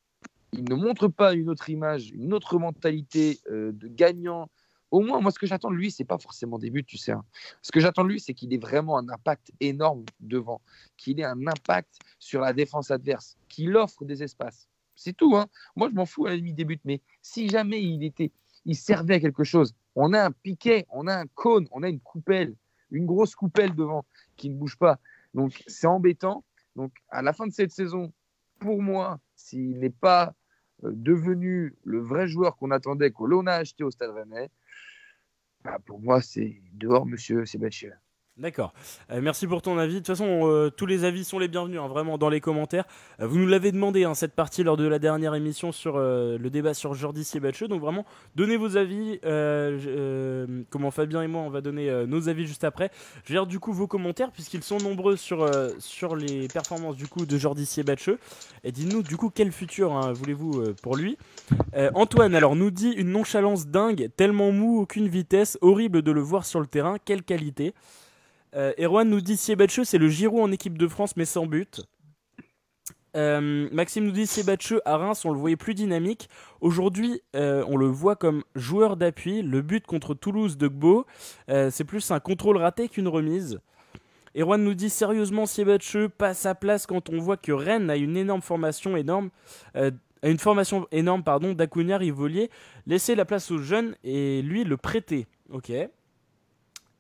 il ne montre pas une autre image, une autre mentalité euh, de gagnant, au moins, moi, ce que j'attends de lui, c'est pas forcément des buts, tu sais. Hein. Ce que j'attends de lui, c'est qu'il ait vraiment un impact énorme devant, qu'il ait un impact sur la défense adverse, qu'il offre des espaces. C'est tout. Hein. Moi, je m'en fous à la limite des buts, mais si jamais il était, il servait à quelque chose, on a un piquet, on a un cône, on a une coupelle, une grosse coupelle devant qui ne bouge pas. Donc c'est embêtant. Donc à la fin de cette saison, pour moi, s'il n'est pas euh, devenu le vrai joueur qu'on attendait, que l'on a acheté au Stade Rennais, bah, pour moi c'est dehors, monsieur Sébastien. D'accord. Euh, merci pour ton avis. De toute façon, euh, tous les avis sont les bienvenus, hein, vraiment, dans les commentaires. Euh, vous nous l'avez demandé, hein, cette partie, lors de la dernière émission sur le débat sur Jordi Siebatcheux. Donc, vraiment, donnez vos avis. comment Fabien et moi, on va donner nos avis juste après. Je vais du coup vos commentaires, puisqu'ils sont nombreux sur, sur les performances du coup de Jordi Siebatcheux. Et dites-nous, du coup, quel futur hein, voulez-vous pour lui? Antoine, alors, nous dit une nonchalance dingue, tellement mou, aucune vitesse, horrible de le voir sur le terrain, quelle qualité? Euh, Erwan nous dit Siebetcheux, c'est le Giroud en équipe de France, mais sans but. Euh, Maxime nous dit Siebetcheux à Reims, on le voyait plus dynamique. Aujourd'hui, euh, on le voit comme joueur d'appui. Le but contre Toulouse de Gbo, c'est plus un contrôle raté qu'une remise. Erwan nous dit sérieusement Siebetcheux pas sa place quand on voit que Rennes a une énorme formation énorme. une formation énorme pardon Rivolier, laisser la place aux jeunes et lui le prêter. Ok.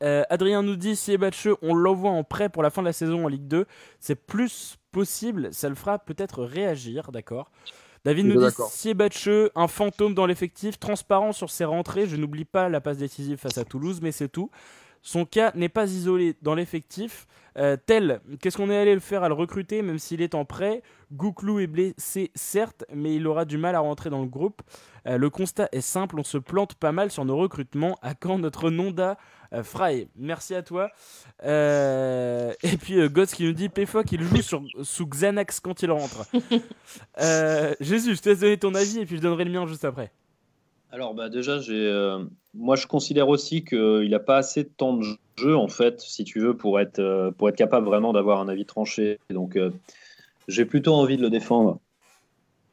Euh, Adrien nous dit si on l'envoie en prêt pour la fin de la saison en Ligue 2, c'est plus possible, ça le fera peut-être réagir, d'accord David nous dit d'accord. Siebatcheux, un fantôme dans l'effectif, transparent sur ses rentrées. Je n'oublie pas la passe décisive face à Toulouse, mais c'est tout. Son cas n'est pas isolé dans l'effectif. Euh, tel, qu'est-ce qu'on est allé le faire à le recruter, même s'il est en prêt? Gouklou est blessé, certes, mais il aura du mal à rentrer dans le groupe. Euh, le constat est simple, on se plante pas mal sur nos recrutements. À quand notre Nonda Fry Merci à toi. Euh, et puis euh, Gods qui nous dit Pfoc il joue sur, sous Xanax quand il rentre. Euh, Jésus, je te laisse donner ton avis et puis je donnerai le mien juste après. Alors bah déjà, j'ai, euh, moi je considère aussi qu'il n'a pas assez de temps de jeu en fait, si tu veux, pour être, euh, pour être capable vraiment d'avoir un avis tranché. Donc euh, j'ai plutôt envie de le défendre.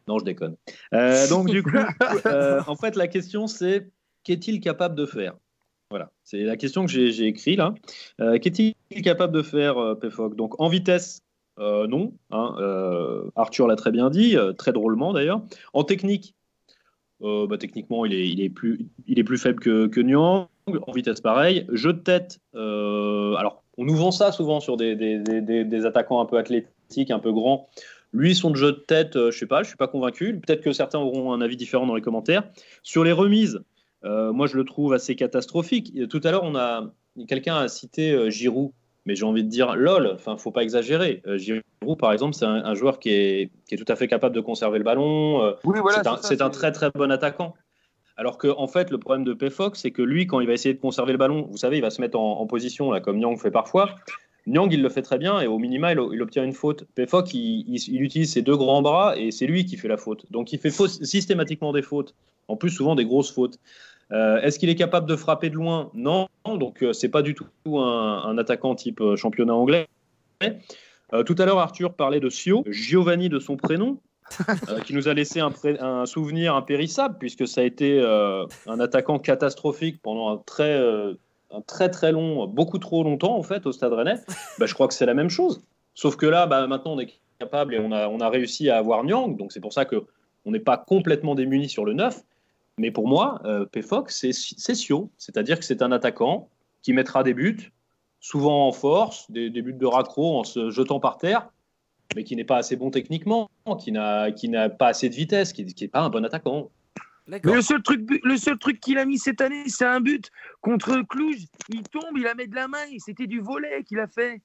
Non, je déconne. Euh, donc du coup, euh, en fait la question c'est qu'est-il capable de faire? Voilà, c'est la question que j'ai, écrite là. Euh, qu'est-il capable de faire, euh, Pfoc Donc en vitesse, euh, non. hein, euh, Arthur l'a très bien dit, très drôlement d'ailleurs. En technique. Bah, techniquement, il est, plus, faible que, que Nyang. En vitesse, pareil. Jeu de tête. alors, on nous vend ça souvent sur des, attaquants un peu athlétiques, un peu grands. Lui, son jeu de tête, je sais pas, je suis pas convaincu. Peut-être que certains auront un avis différent dans les commentaires. Sur les remises, euh, moi, je le trouve assez catastrophique. Tout à l'heure, on a quelqu'un a cité euh, Giroud, mais j'ai envie de dire lol. Enfin, faut pas exagérer. Euh, Giroud, par exemple, c'est un, un joueur qui est, qui est tout à fait capable de conserver le ballon. Oui, voilà. c'est un, très très bon attaquant. Alors que en fait, le problème de Pfoc, c'est que lui, quand il va essayer de conserver le ballon, vous savez, il va se mettre en, en position là, comme Nyang fait parfois. Nyang, il le fait très bien et au minima, il, il obtient une faute. Pfoc, il, il- il utilise ses deux grands bras et c'est lui qui fait la faute. Donc, il fait systématiquement des fautes. En plus, souvent des grosses fautes. Euh, Est-ce qu'il est capable de frapper de loin? Non. Donc, euh, c'est pas du tout un, un attaquant type euh, championnat anglais. Euh, tout à l'heure, Arthur parlait de Sio, Giovanni de son prénom, qui nous a laissé un, souvenir impérissable, puisque ça a été un attaquant catastrophique pendant un très, un très très long, beaucoup trop longtemps en fait au Stade Rennais. Bah, je crois que c'est la même chose. Sauf que là, bah, maintenant, on est capable et on a, on a réussi à avoir Nyang, donc c'est pour ça que on n'est pas complètement démuni sur le 9. Mais pour moi, euh, Pfoc, c'est c'est Sio, c'est-à-dire que c'est un attaquant qui mettra des buts, souvent en force, des, des buts de raccro en se jetant par terre, mais qui n'est pas assez bon techniquement, qui n'a qui n'a pas assez de vitesse, qui n'est pas un bon attaquant. Mais le seul truc, le seul truc qu'il a mis cette année, c'est un but contre Cluj. Il tombe, il la met de la main. C'était du volet qu'il a fait.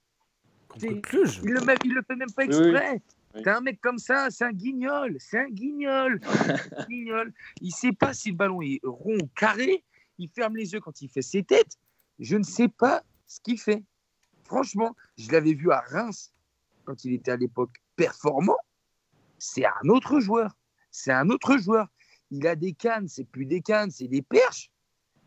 Contre Cluj. Il le, il le fait même pas exprès. Oui. T'as un mec comme ça, c'est un guignol, c'est un guignol, Un guignol. Il sait pas si le ballon est rond ou carré. Il ferme les yeux quand il fait ses têtes. Je ne sais pas ce qu'il fait. Franchement, je l'avais vu à Reims quand il était à l'époque performant. C'est un autre joueur. C'est un autre joueur. Il a des cannes, c'est plus des cannes, c'est des perches.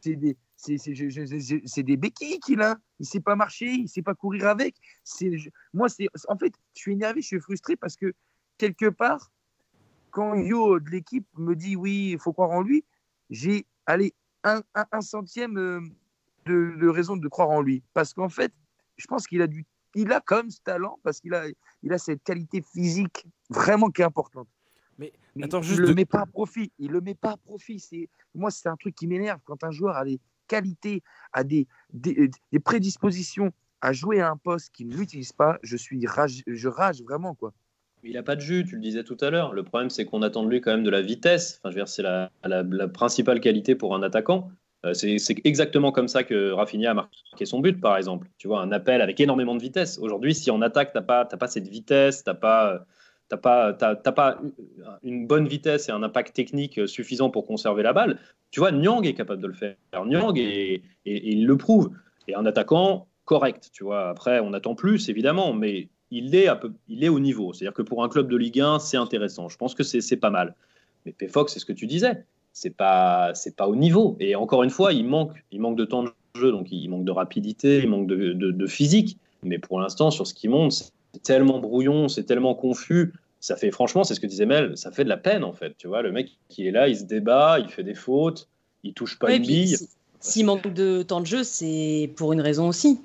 C'est des, c'est, des béquilles qu'il a. Il sait pas marcher, il sait pas courir avec. Je- moi, c'est, en fait, je suis énervé, je suis frustré parce que quelque part, quand Yo de l'équipe me dit oui, il faut croire en lui, j'ai allez un, un- un centième euh, de, de raison de croire en lui. Parce qu'en fait, je pense qu'il a du, il a quand même ce talent parce qu'il a, il a cette qualité physique vraiment qui est importante. Mais Mais attends, il juste le met pas à profit. Il le met pas à profit. C'est moi, c'est un truc qui m'énerve quand un joueur a des qualités, a des, des, prédispositions à jouer à un poste qu'il ne l'utilise pas. Je suis rage, je rage vraiment quoi. Il n'a pas de jus, tu le disais tout à l'heure. Le problème, c'est qu'on attend de lui quand même de la vitesse. Enfin, je veux dire, c'est la, la- principale qualité pour un attaquant. Euh, c'est c'est exactement comme ça que Rafinha a marqué son but, par exemple. Tu vois, un appel avec énormément de vitesse. Aujourd'hui, si en attaque, tu n'as pas, t'as pas cette vitesse, tu n'as pas, t'as pas, t'as- t'as pas une bonne vitesse et un impact technique suffisant pour conserver la balle, tu vois, Nyang est capable de le faire. Nyang, et, il le prouve. Et un attaquant correct, tu vois. Après, on attend plus, évidemment, mais il est, il est au niveau. C'est-à-dire que pour un club de Ligue 1, c'est intéressant. Je pense que c'est pas mal. Mais PFOX, c'est ce que tu disais. C'est pas, c'est pas au niveau. Et encore une fois, il manque, il manque de temps de jeu, donc il manque de rapidité, il manque de, de- de physique. Mais pour l'instant, sur ce qui monte, c'est tellement brouillon, c'est tellement confus. Ça fait, franchement, c'est ce que disait Mel, ça fait de la peine en fait. Tu vois, le mec qui est là, il se débat, il fait des fautes, il touche pas Ouais, une bille. si- S'il manque de temps de jeu, c'est pour une raison aussi.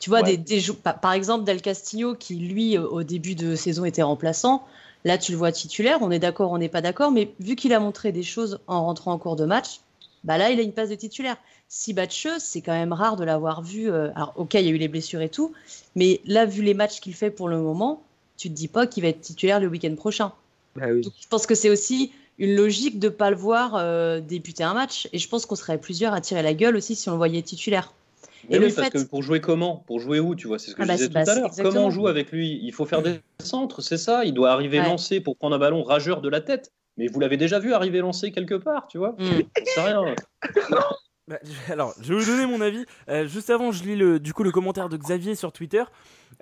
Tu vois, Ouais. des, par, exemple, Del Castillo, qui lui, euh, au début de saison, était remplaçant. Là, tu le vois titulaire. On est d'accord, on n'est pas d'accord. Mais vu qu'il a montré des choses en rentrant en cours de match, bah là, il a une place de titulaire. Si Batcheux, c'est quand même rare de l'avoir vu. euh, alors, ok, il y a eu les blessures et tout. Mais là, vu les matchs qu'il fait pour le moment, tu te dis pas qu'il va être titulaire le week-end prochain. Bah oui. Donc, je pense que c'est aussi une logique de ne pas le voir euh, débuter un match. Et je pense qu'on serait plusieurs à tirer la gueule aussi si on le voyait titulaire. Mais Et oui, le parce fait- que pour jouer comment? Pour jouer où? Tu vois, c'est ce que Ah je bah, disais c'est- tout bah, à c'est l'heure. Comment on joue avec lui? Il faut faire des centres, c'est ça? Il doit arriver Ouais. lancé pour prendre un ballon rageur de la tête. Mais vous l'avez déjà vu arriver lancé quelque part, tu vois? Mm. J'en sais rien. Bah, alors, je vais vous donner mon avis. Euh, juste avant, je lis le, du coup le commentaire de Xavier sur Twitter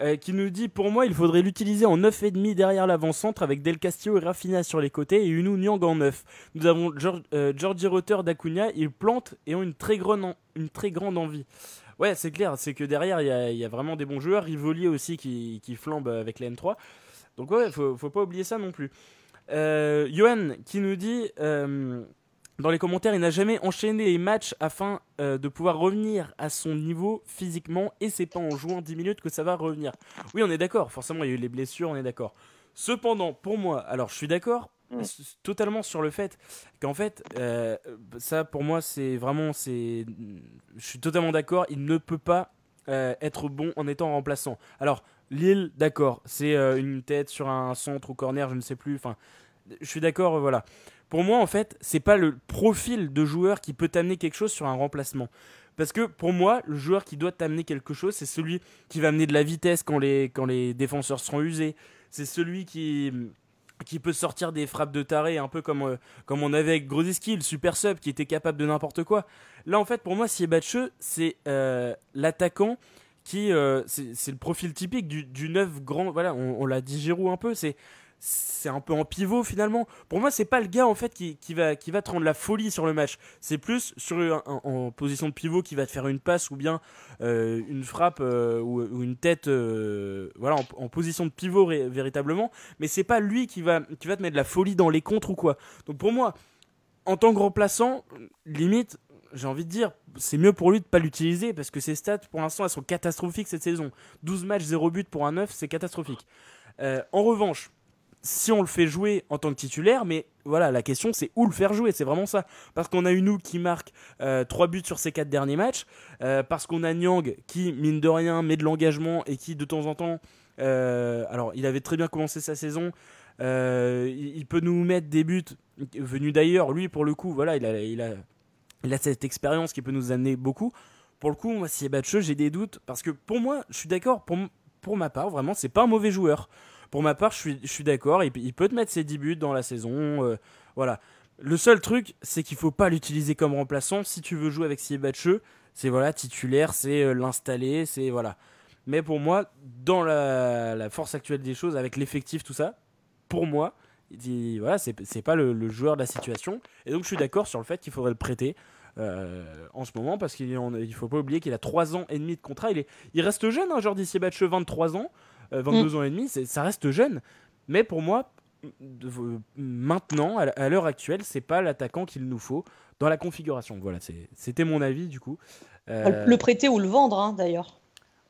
euh, qui nous dit Pour moi, il faudrait l'utiliser en 9,5 derrière l'avant-centre avec Del Castillo et Rafinha sur les côtés et Unou Niang en 9. Nous avons George, euh, Georgie Rutter d'Acuna, ils plantent et ont une très, grande une envie. Ouais, c'est clair, c'est que derrière, il y a, vraiment des bons joueurs. Rivoli aussi qui, qui flambe avec la N3. Donc, ouais, faut, faut pas oublier ça non plus. Euh, Johan qui nous dit. Dans les commentaires, il n'a jamais enchaîné les matchs afin euh, de pouvoir revenir à son niveau physiquement et c'est pas en jouant 10 minutes que ça va revenir. Oui, on est d'accord, forcément il y a eu les blessures, on est d'accord. Cependant, pour moi, alors je suis d'accord Mm. totalement sur le fait qu'en fait, euh, ça pour moi c'est vraiment, c'est, je suis totalement d'accord, il ne peut pas euh, être bon en étant remplaçant. Alors, Lille, d'accord, c'est une tête sur un centre ou corner, je ne sais plus, enfin, je suis d'accord, voilà. Pour moi, en fait, c'est pas le profil de joueur qui peut t'amener quelque chose sur un remplacement. Parce que pour moi, le joueur qui doit t'amener quelque chose, c'est celui qui va amener de la vitesse quand les, quand les défenseurs seront usés. C'est celui qui, qui peut sortir des frappes de taré, un peu comme, euh, comme on avait avec Grosiski, le super sub, qui était capable de n'importe quoi. Là, en fait, pour moi, Siebatcheux, c'est euh, l'attaquant qui. euh, c'est le profil typique du, du neuf grand. Voilà, on, on l'a dit Giroud un peu, c'est c'est un peu en pivot finalement. Pour moi, c'est pas le gars en fait qui, qui va qui va te rendre la folie sur le match. C'est plus sur un- en position de pivot qui va te faire une passe ou bien euh, une frappe euh, ou, une tête, euh, voilà, en, position de pivot véritablement. Mais c'est pas lui qui va qui va te mettre de la folie dans les contres ou quoi. Donc pour moi, en tant que remplaçant, limite. J'ai envie de dire, c'est mieux pour lui de pas l'utiliser parce que ses stats pour l'instant elles sont catastrophiques cette saison. 12 matchs, 0 but pour un 9, c'est catastrophique. En revanche, si on le fait jouer en tant que titulaire, mais voilà, la question c'est où le faire jouer, c'est vraiment ça. Parce qu'on a Unou qui marque 3 buts sur ses 4 derniers matchs, euh, parce qu'on a Nyang qui, mine de rien, met de l'engagement et qui de temps en temps, euh, alors il avait très bien commencé sa saison, euh, il, peut nous mettre des buts venus d'ailleurs, lui pour le coup, voilà, il a, cette expérience qui peut nous amener beaucoup. Pour le coup, moi, si Batcheux, j'ai des doutes, parce que pour moi, je suis d'accord, pour, pour ma part, vraiment, c'est pas un mauvais joueur. Pour ma part, je suis, je suis d'accord. Il, peut te mettre ses 10 buts dans la saison. euh, voilà. Le seul truc, c'est qu'il faut pas l'utiliser comme remplaçant. Si tu veux jouer avec Siebatcheux, c'est voilà, titulaire, c'est euh, l'installer, c'est voilà. Mais pour moi, dans la, force actuelle des choses, avec l'effectif, tout ça, pour moi, il voilà, c'est pas le, joueur de la situation. Et donc, je suis d'accord sur le fait qu'il faudrait le prêter euh, en ce moment parce qu'il il faut pas oublier qu'il a 3 ans et demi de contrat. Il, est, il reste jeune, hein, Jordi Siebatcheux, 23 ans, euh, 22 ans et demi, ça reste jeune. Mais pour moi, maintenant, à, l'heure actuelle, c'est pas l'attaquant qu'il nous faut dans la configuration. Voilà, c'était mon avis du coup. Euh, Le prêter ou le vendre, hein, d'ailleurs.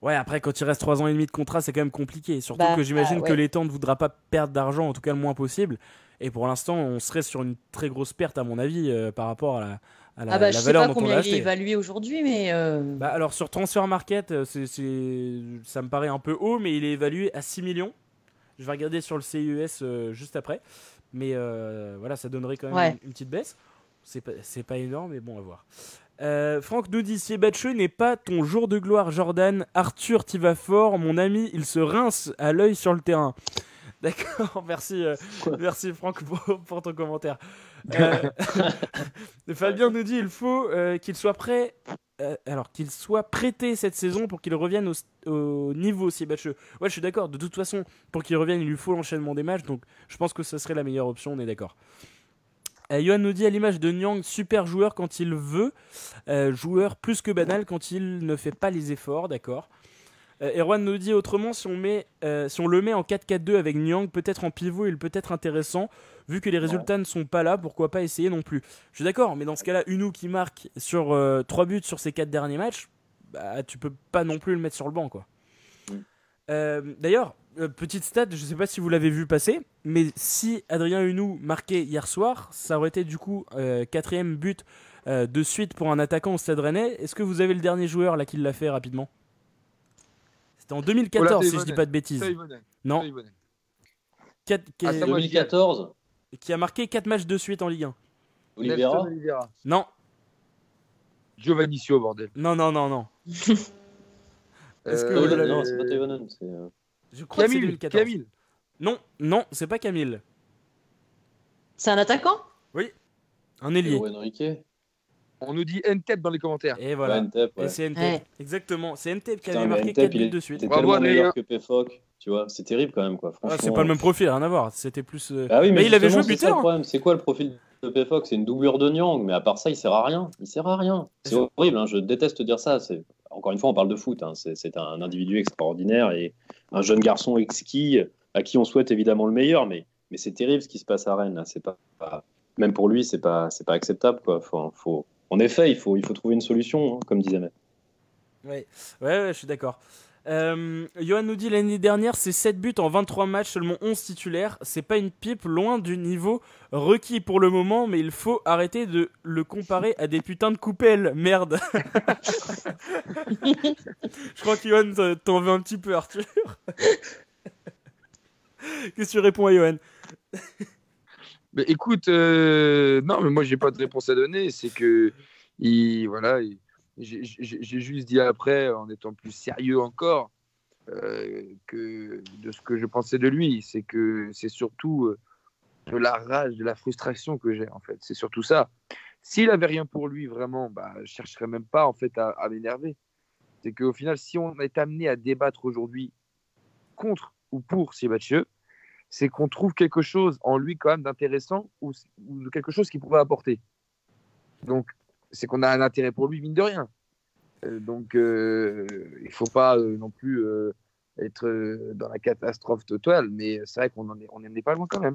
Ouais, après, quand il reste 3 ans et demi de contrat, c'est quand même compliqué. Surtout Bah, que j'imagine ah, ouais. que l'étang ne voudra pas perdre d'argent, en tout cas le moins possible. Et pour l'instant, on serait sur une très grosse perte, à mon avis, euh, par rapport à la, à la, ah bah, la je sais valeur pas dont on l'a combien il est évalué aujourd'hui, mais euh, Bah, alors, sur Transfer Market, euh, c'est, c'est- ça me paraît un peu haut, mais il est évalué à 6 millions. Je vais regarder sur le CIES euh, juste après. Mais euh, voilà, ça donnerait quand même Ouais. une, une petite baisse. C'est pas, c'est pas énorme, mais bon, à voir. Euh, Franck nous dit Siebatcheux n'est pas ton jour de gloire, Jordan. Arthur, t'y vas fort. Mon ami, il se rince à l'œil sur le terrain. D'accord, merci, euh, merci Franck pour, pour ton commentaire. Euh, Fabien nous dit il faut euh, qu'il soit prêt, euh, alors qu'il soit prêté cette saison pour qu'il revienne au, au niveau Siebatcheux. Ouais, je suis d'accord. De toute façon, pour qu'il revienne, il lui faut l'enchaînement des matchs. Donc, je pense que ce serait la meilleure option. On est d'accord. Euh, nous dit à l'image de Nyang, super joueur quand il veut, joueur plus que banal quand il ne fait pas les efforts, d'accord. Euh, Erwan nous dit autrement, si on, met, euh, si on le met en 4-4-2 avec Nyang, peut-être en pivot, il peut être intéressant. Vu que les résultats ne sont pas là, pourquoi pas essayer non plus Je suis d'accord, mais dans ce cas-là, Unou qui marque sur 3 buts sur ses 4 derniers matchs, bah, tu peux pas non plus le mettre sur le banc, quoi. Mm. Euh, D'ailleurs, euh, petite stat, je sais pas si vous l'avez vu passer, mais si Adrien Hunou marquait hier soir, ça aurait été du coup euh, quatrième but euh, de suite pour un attaquant au Stade Rennais. Est-ce que vous avez le dernier joueur là qui l'a fait rapidement? C'était en 2014, Ola si je dis pas de bêtises. Non, Toivonen. quatre- qui, Ah, est- ça, moi, je dis- 2014, qui a marqué 4 matchs de suite en Ligue 1. Oliveira. Nelson Oliveira. Non, Giovannicio, bordel. non, non, non, non. Est-ce que Euh, l'avez- non, c'est pas Toivonen, c'est. euh, Je crois que c'est Camille, 2014. Camille. Non, non, c'est pas Camille. C'est un attaquant? Un ailier. Enrique. On nous dit Ntep dans les commentaires. Et voilà. Ouais, Ntep, ouais. Et c'est Ntep. Ouais. Exactement. C'est Ntep qui Putain, avait marqué Ntep, 4 il buts est- de suite. Bravo, meilleur que Pefoc, tu vois. C'est terrible quand même, quoi. Ah, c'est pas le même profil, rien à voir. C'était plus. euh, Ah oui, mais, mais il avait joué buteur. problème. C'est quoi le profil de Pefoc C'est une doublure de Nyang, mais à part ça, il sert à rien. Il sert à rien. C'est horrible, hein, je déteste dire ça. C'est Encore une fois, on parle de foot. hein. C'est c'est un individu extraordinaire et un jeune garçon exquis à qui on souhaite évidemment le meilleur, mais, mais c'est terrible ce qui se passe à Rennes. là. C'est pas, pas- même pour lui, c'est pas, c'est pas acceptable. Quoi. Faut, faut- en effet, il faut, il faut trouver une solution, hein, comme disait Matt. Ouais, ouais, je suis d'accord. Euh, Johan nous dit l'année dernière, c'est 7 buts en 23 matchs, seulement 11 titulaires. C'est pas une pipe, loin du niveau requis pour le moment, mais il faut arrêter de le comparer à des putains de coupelles. Merde. je crois que Johan t'en- t'en veut un petit peu, Arthur. Qu'est-ce que tu réponds à Johan? Mais écoute, euh, non, mais moi, j'ai pas de réponse à donner. C'est que, il, voilà, il- j'ai j'ai- j'ai juste dit après, en étant plus sérieux encore, euh, que de ce que je pensais de lui. C'est que c'est surtout euh, de la rage, de la frustration que j'ai, en fait. C'est surtout ça. S'il avait rien pour lui, vraiment, bah, je chercherais même pas, en fait, à, à m'énerver. C'est qu'au final, si on est amené à débattre aujourd'hui contre ou pour Sébastien, c'est qu'on trouve quelque chose en lui quand même d'intéressant ou, ou de quelque chose qu'il pourrait apporter. Donc, c'est qu'on a un intérêt pour lui, mine de rien. Euh, donc, euh, il faut pas euh, non plus euh, être euh, dans la catastrophe totale, mais c'est vrai qu'on en est, on en est pas loin quand même.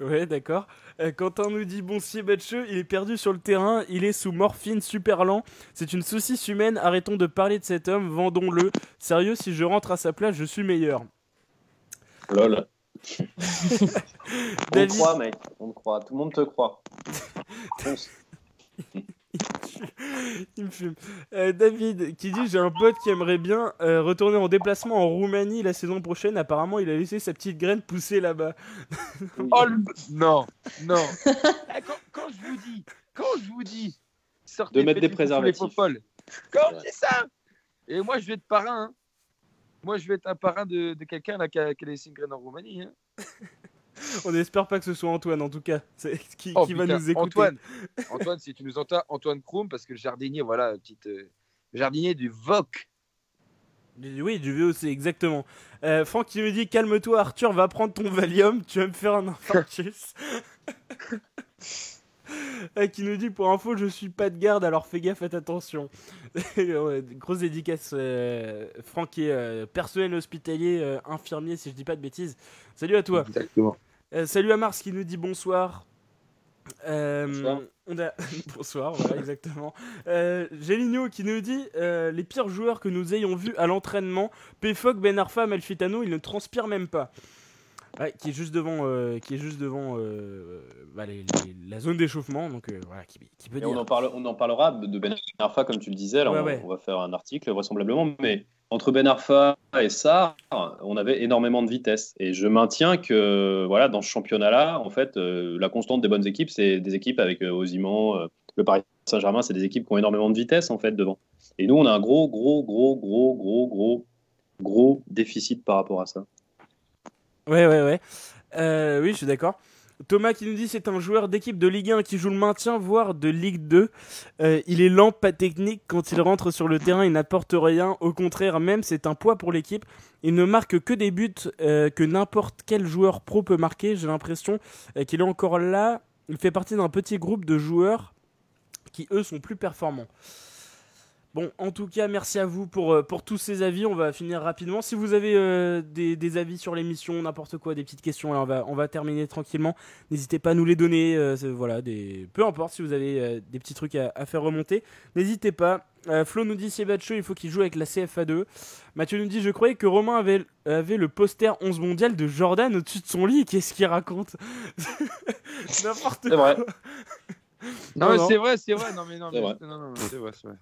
Ouais, d'accord. Euh, Quentin nous dit Bon, Siebatcheux, il est perdu sur le terrain, il est sous morphine super lent. C'est une saucisse humaine, arrêtons de parler de cet homme, vendons-le. Sérieux, si je rentre à sa place, je suis meilleur. Lol. on David, croit, mec. On te croit. Tout le monde te croit. Il me fume. Euh, David qui dit J'ai un pote qui aimerait bien euh, retourner en déplacement en Roumanie la saison prochaine. Apparemment, il a laissé sa petite graine pousser là-bas. Oh, le- non, non. Eh, quand, quand je vous dis, quand je vous dis, sortez De mettre des préservatifs. Quand je dis ça, et moi je vais être parrain. hein. Moi je vais être un parrain de, de quelqu'un là qui a, qui a graine en Roumanie. hein. On espère pas que ce soit Antoine, en tout cas, c'est- qui, Oh, qui va nous écouter. Antoine, Antoine, si tu nous entends, Antoine Kroom, parce que le jardinier, voilà, petite euh, jardinier du VOC. Oui, du VOC, exactement. Euh, Franck qui me dit Calme-toi, Arthur, va prendre ton Valium, tu vas me faire un infarctus. Euh, qui nous dit Pour info, je suis pas de garde, alors fais gaffe, faites attention. Grosse dédicace, euh, Franck qui est euh, personnel hospitalier, euh, infirmier, si je dis pas de bêtises. Salut à toi. Exactement. Euh, salut à Mars qui nous dit bonsoir. Euh, Bonsoir. On a... bonsoir, voilà, exactement. Euh, Géligno qui nous dit euh, les pires joueurs que nous ayons vus à l'entraînement, Pfoc, Ben Arfa, Malfitano, ils ne transpirent même pas. Ouais, qui est juste devant, euh, qui est juste devant euh, bah, les- les- la zone d'échauffement, donc euh, voilà, qui, qui peut on, en parle, on en parlera de Ben Arfa, comme tu le disais. Ouais, on, ouais. on va faire un article vraisemblablement. Mais entre Ben Arfa et Sarr, on avait énormément de vitesse. Et je maintiens que voilà, dans ce championnat-là, en fait, la constante des bonnes équipes, c'est des équipes avec euh, le Paris Saint-Germain, c'est des équipes qui ont énormément de vitesse en fait devant. Et nous, on a un gros, gros, gros, gros, gros, gros, gros déficit par rapport à ça. Ouais, ouais, ouais. Euh, oui, je suis d'accord. Thomas qui nous dit c'est un joueur d'équipe de Ligue 1 qui joue le maintien, voire de Ligue 2. Euh, il est lent, pas technique. Quand il rentre sur le terrain, il n'apporte rien. Au contraire, même, c'est un poids pour l'équipe. Il ne marque que des buts euh, que n'importe quel joueur pro peut marquer. J'ai l'impression qu'il est encore là. Il fait partie d'un petit groupe de joueurs qui, eux, sont plus performants. Bon, en tout cas, merci à vous pour, euh, pour tous ces avis. On va finir rapidement. Si vous avez euh, des, des avis sur l'émission, n'importe quoi, des petites questions, là, on, va, on va terminer tranquillement. N'hésitez pas à nous les donner. euh, voilà, des... Peu importe si vous avez euh, des petits trucs à, à faire remonter. N'hésitez pas. Flo nous dit Siebatcheux, il faut qu'il joue avec la CFA2. Mathieu nous dit Je croyais que Romain avait, avait le poster 11 mondial de Jordan au-dessus de son lit. Qu'est-ce qu'il raconte? N'importe quoi. vrai. Non, Non, c'est vrai, c'est vrai. Non, mais non, C'est mais- vrai. non, c'est vrai, c'est vrai.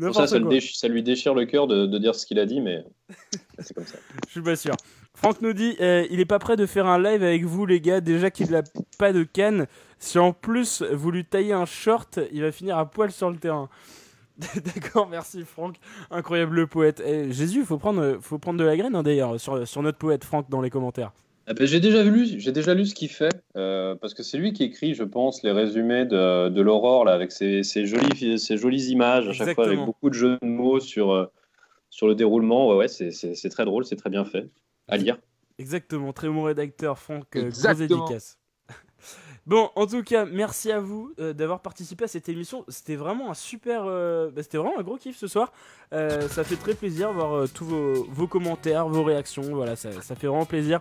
Pour ça, ça, déch- lui déchire le cœur de, de dire ce qu'il a dit, mais c'est comme ça. Je suis pas sûr. Franck nous dit euh, il est pas prêt de faire un live avec vous, les gars. Déjà qu'il n'a pas de canne. Si en plus vous lui taillez un short, il va finir à poil sur le terrain. D'accord, merci Franck. Incroyable poète. Eh, Jésus, faut prendre, faut prendre de la graine hein, d'ailleurs sur, sur notre poète Franck dans les commentaires. Ah ben, j'ai déjà lu, j'ai déjà lu ce qu'il fait euh, parce que c'est lui qui écrit, je pense, les résumés de, de l'aurore là avec ses, ses jolies, ses jolies images à chaque fois avec beaucoup de jeux de mots sur euh, sur le déroulement. Ouais, ouais, c'est- c'est c'est très drôle, c'est très bien fait à lire. Exactement, très bon rédacteur, Franck. euh, grosse Exactement. Bon, en tout cas, merci à vous euh, d'avoir participé à cette émission. C'était vraiment un super, euh, bah, c'était vraiment un gros kiff ce soir. Euh, ça fait très plaisir voir tous vos, commentaires, vos réactions. Voilà, ça, fait vraiment plaisir.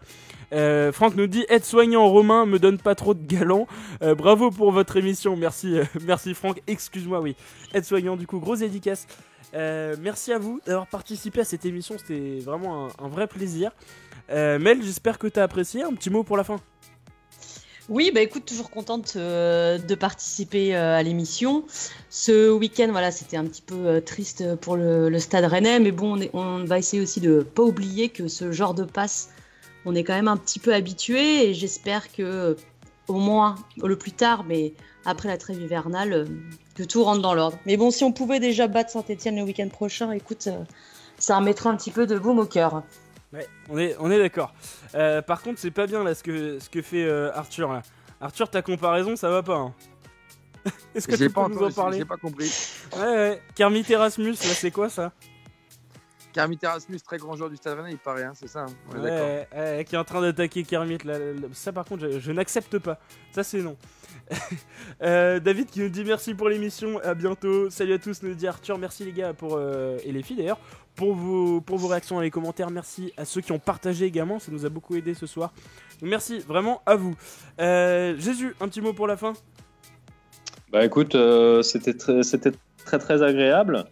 Franck nous dit être soignant romain me donne pas trop de galants. Bravo pour votre émission. Merci, merci Franck. Excuse-moi, oui. Être soignant, du coup, grosse dédicace. Merci à vous d'avoir participé à cette émission. C'était vraiment un, un vrai plaisir. Mel, j'espère que tu as apprécié. Un petit mot pour la fin. Oui, bah écoute, toujours contente euh, de participer euh, à l'émission. Ce week-end, voilà, c'était un petit peu euh, triste pour le, Stade Rennais, mais bon, on, va essayer aussi de pas oublier que ce genre de passe, on est quand même un petit peu habitué, et j'espère que au moins le plus tard, mais après la trêve hivernale, que tout rentre dans l'ordre. Mais bon, si on pouvait déjà battre Saint-Etienne le week-end prochain, écoute, ça remettrait un petit peu de baume au cœur. Ouais, on est, on est d'accord. Euh, par contre, c'est pas bien là ce que, ce que fait euh, Arthur. Là. Arthur, ta comparaison, ça va pas. hein. Est-ce que tu pas, peux nous en parler j'ai pas compris. Ouais, ouais. Kermit Erasmus, là, c'est quoi ça? Kermit Erasmus, très grand joueur du Stade Rennais, il paraît, hein, c'est ça hein On est ouais, d'accord. ouais, ouais, qui est en train d'attaquer Kermit. Là, là, là. Ça, par contre, je, je n'accepte pas. Ça, c'est non. Euh, David qui nous dit merci pour l'émission. À bientôt. Salut à tous, nous dit Arthur. Merci les gars pour euh, et les filles d'ailleurs pour vos pour vos réactions dans les commentaires. Merci à ceux qui ont partagé également. Ça nous a beaucoup aidé ce soir. Donc, merci vraiment à vous. Euh, Jésus, un petit mot pour la fin? Bah écoute, euh, c'était très, c'était très très agréable.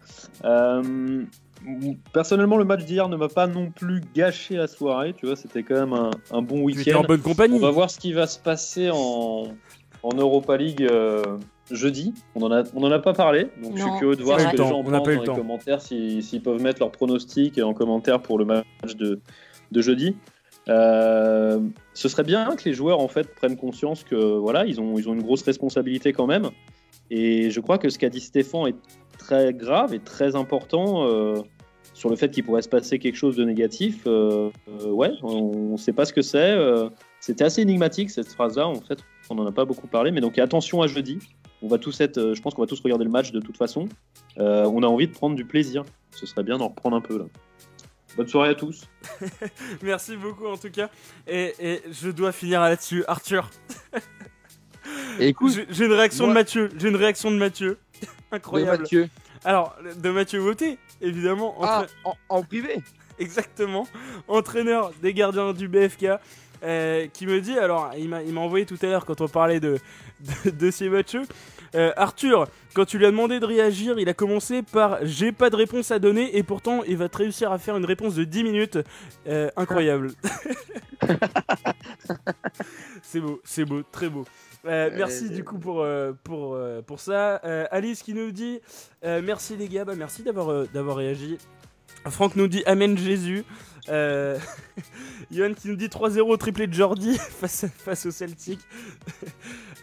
Euh, personnellement, le match d'hier ne m'a pas non plus gâché la soirée. Tu vois, c'était quand même un, un bon Tu étais en week-end. bonne compagnie. On va voir ce qui va se passer en, en Europa League euh, jeudi. On en a, on en a pas parlé, donc je suis curieux de voir ce que les On gens pas pensent eu le dans les temps. commentaires, si- s'ils peuvent mettre leurs pronostics en commentaire pour le match de, de jeudi. Euh, ce serait bien que les joueurs en fait prennent conscience que voilà, ils ont, ils ont une grosse responsabilité quand même. Et je crois que ce qu'a dit Stéphane est très grave et très important euh, sur le fait qu'il pourrait se passer quelque chose de négatif. Euh, euh, ouais, on ne sait pas ce que c'est. euh, C'était assez énigmatique cette phrase-là. En fait, on n'en a pas beaucoup parlé. Mais donc attention à jeudi. On va tous être, euh, je pense qu'on va tous regarder le match de toute façon. Euh, on a envie de prendre du plaisir. Ce serait bien d'en reprendre un peu là. Bonne soirée à tous. Merci beaucoup en tout cas. Et, et je dois finir là-dessus. Arthur, Et écoute, j'ai une réaction moi- de Mathieu. J'ai une réaction de Mathieu. Incroyable. Mathieu. Alors, de Mathieu Wauté, évidemment. Ah, en, en privé Exactement. Entraîneur des gardiens du BFK. euh, qui me dit, alors il m'a il m'a envoyé tout à l'heure quand on parlait de, de, de ces Mathieu. Euh, Arthur, quand tu lui as demandé de réagir, il a commencé par j'ai pas de réponse à donner et pourtant il va te réussir à faire une réponse de 10 minutes. Euh, incroyable. c'est beau, c'est beau, très beau. Euh, merci du coup pour, euh, pour, euh, pour ça. Euh, Alice qui nous dit euh, merci les gars, bah, merci d'avoir d'avoir réagi. Franck nous dit Amen Jésus. Euh, Johan qui nous dit 3-0 triplé de Jordi face, face au Celtic.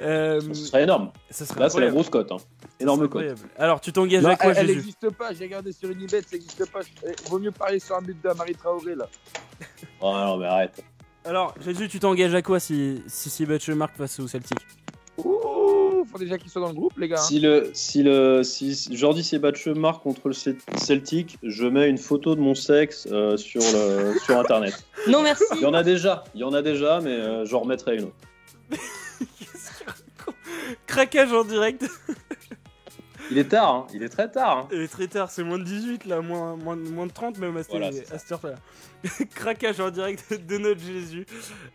Euh, Ce serait énorme. ça serait Là, c'est la grosse cote. hein. Énorme cote. Alors, tu t'engages Non, à quoi, elle n'existe pas, j'ai regardé sur Unibet, ça n'existe pas. Eh, Vaut mieux parler sur un but de Marie Traoré là. Oh non, mais arrête. Alors, Jésus, tu t'engages à quoi si si, si marque face au Celtic Ouh, faut déjà qu'ils soient dans le groupe les gars. Si le si le si Jordi Sebatche marque contre le Cel- Celtic, je mets une photo de mon sexe euh, sur le sur internet. Non, merci. Il y en a déjà, il y en a déjà, mais euh, j'en remettrai une. autre. Craquage en direct. Il est tard, hein. il est très tard. hein. Et très tard, c'est moins de 18 là, moins, moins, de- moins de 30 même à, cette- Voilà, heure-là. Craquage en direct de notre Jésus.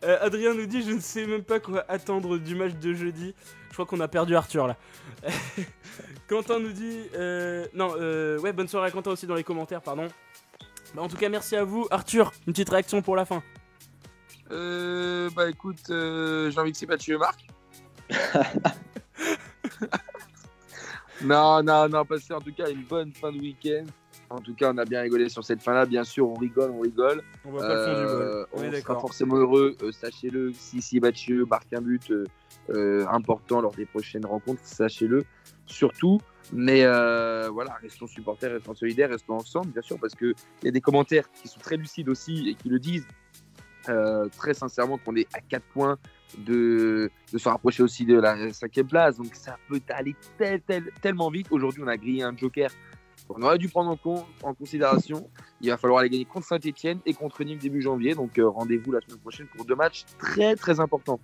Euh, Adrien nous dit Je ne sais même pas quoi attendre du match de jeudi. Je crois qu'on a perdu Arthur là. Quentin nous dit euh, Non, euh, ouais, bonne soirée à Quentin aussi dans les commentaires, pardon. Bah, en tout cas, merci à vous. Arthur, une petite réaction pour la fin. Euh, bah écoute, euh, j'ai envie que c'est Mathieu marque. non, non, non, passez en tout cas une bonne fin de week-end. En tout cas, on a bien rigolé sur cette fin-là. Bien sûr, on rigole, on rigole. On voit pas le fond du bol. Euh, On est on sera forcément heureux, euh, sachez-le. Si si Mathieu marque un but euh, euh, important lors des prochaines rencontres, sachez-le. Surtout, mais euh, voilà, restons supporters, restons solidaires, restons ensemble, bien sûr, parce qu'il y a des commentaires qui sont très lucides aussi et qui le disent euh, très sincèrement qu'on est à 4 points de, se rapprocher aussi de la cinquième place. Donc ça peut aller tel- tel- tellement vite. Aujourd'hui, on a grillé un joker qu'on aurait dû prendre en considération. Il va falloir aller gagner contre Saint-Etienne et contre Nîmes début janvier. Donc euh, rendez-vous la semaine prochaine pour deux matchs très très importants.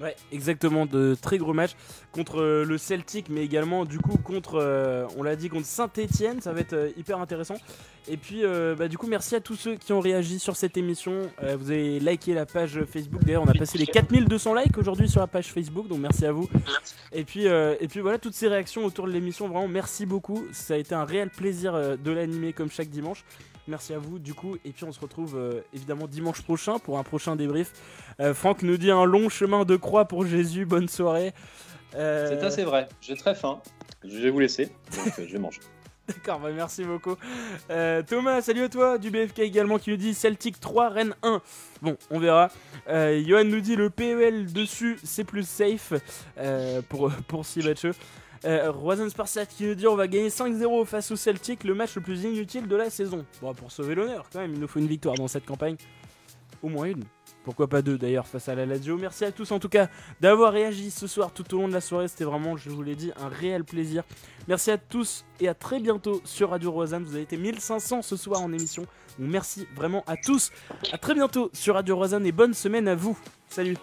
Ouais, exactement, de très gros matchs contre euh, le Celtic, mais également du coup contre, euh, on l'a dit, contre Saint-Etienne, ça va être euh, hyper intéressant. Et puis, euh, bah, du coup, merci à tous ceux qui ont réagi sur cette émission. Vous avez liké la page Facebook, d'ailleurs, on a passé les 4200 likes aujourd'hui sur la page Facebook, donc merci à vous. Et puis, euh, et puis voilà, toutes ces réactions autour de l'émission, vraiment merci beaucoup. Ça a été un réel plaisir de l'animer comme chaque dimanche. Merci à vous du coup et puis on se retrouve euh, évidemment dimanche prochain pour un prochain débrief. Euh, Franck nous dit un long chemin de croix pour Jésus, bonne soirée. Euh, C'est assez vrai. J'ai très faim. Je vais vous laisser. Donc, je vais manger. D'accord, bah merci beaucoup. Euh, Thomas, salut à toi, du BFK également qui nous dit Celtic 3, Rennes 1. Bon, on verra. Euh, Johan nous dit le PEL dessus, c'est plus safe euh, pour, pour Sibatcheux. Euh, Spartiate qui nous dit on va gagner 5-0 face au Celtic, le match le plus inutile de la saison. Bon, pour sauver l'honneur, quand même, il nous faut une victoire dans cette campagne. Au moins une. Pourquoi pas deux d'ailleurs face à la Lazio. Merci à tous en tout cas d'avoir réagi ce soir tout au long de la soirée. C'était vraiment, je vous l'ai dit, un réel plaisir. Merci à tous et à très bientôt sur Radio Rosanne. Vous avez été 1500 ce soir en émission. Donc merci vraiment à tous. À très bientôt sur Radio Rosanne et bonne semaine à vous. Salut.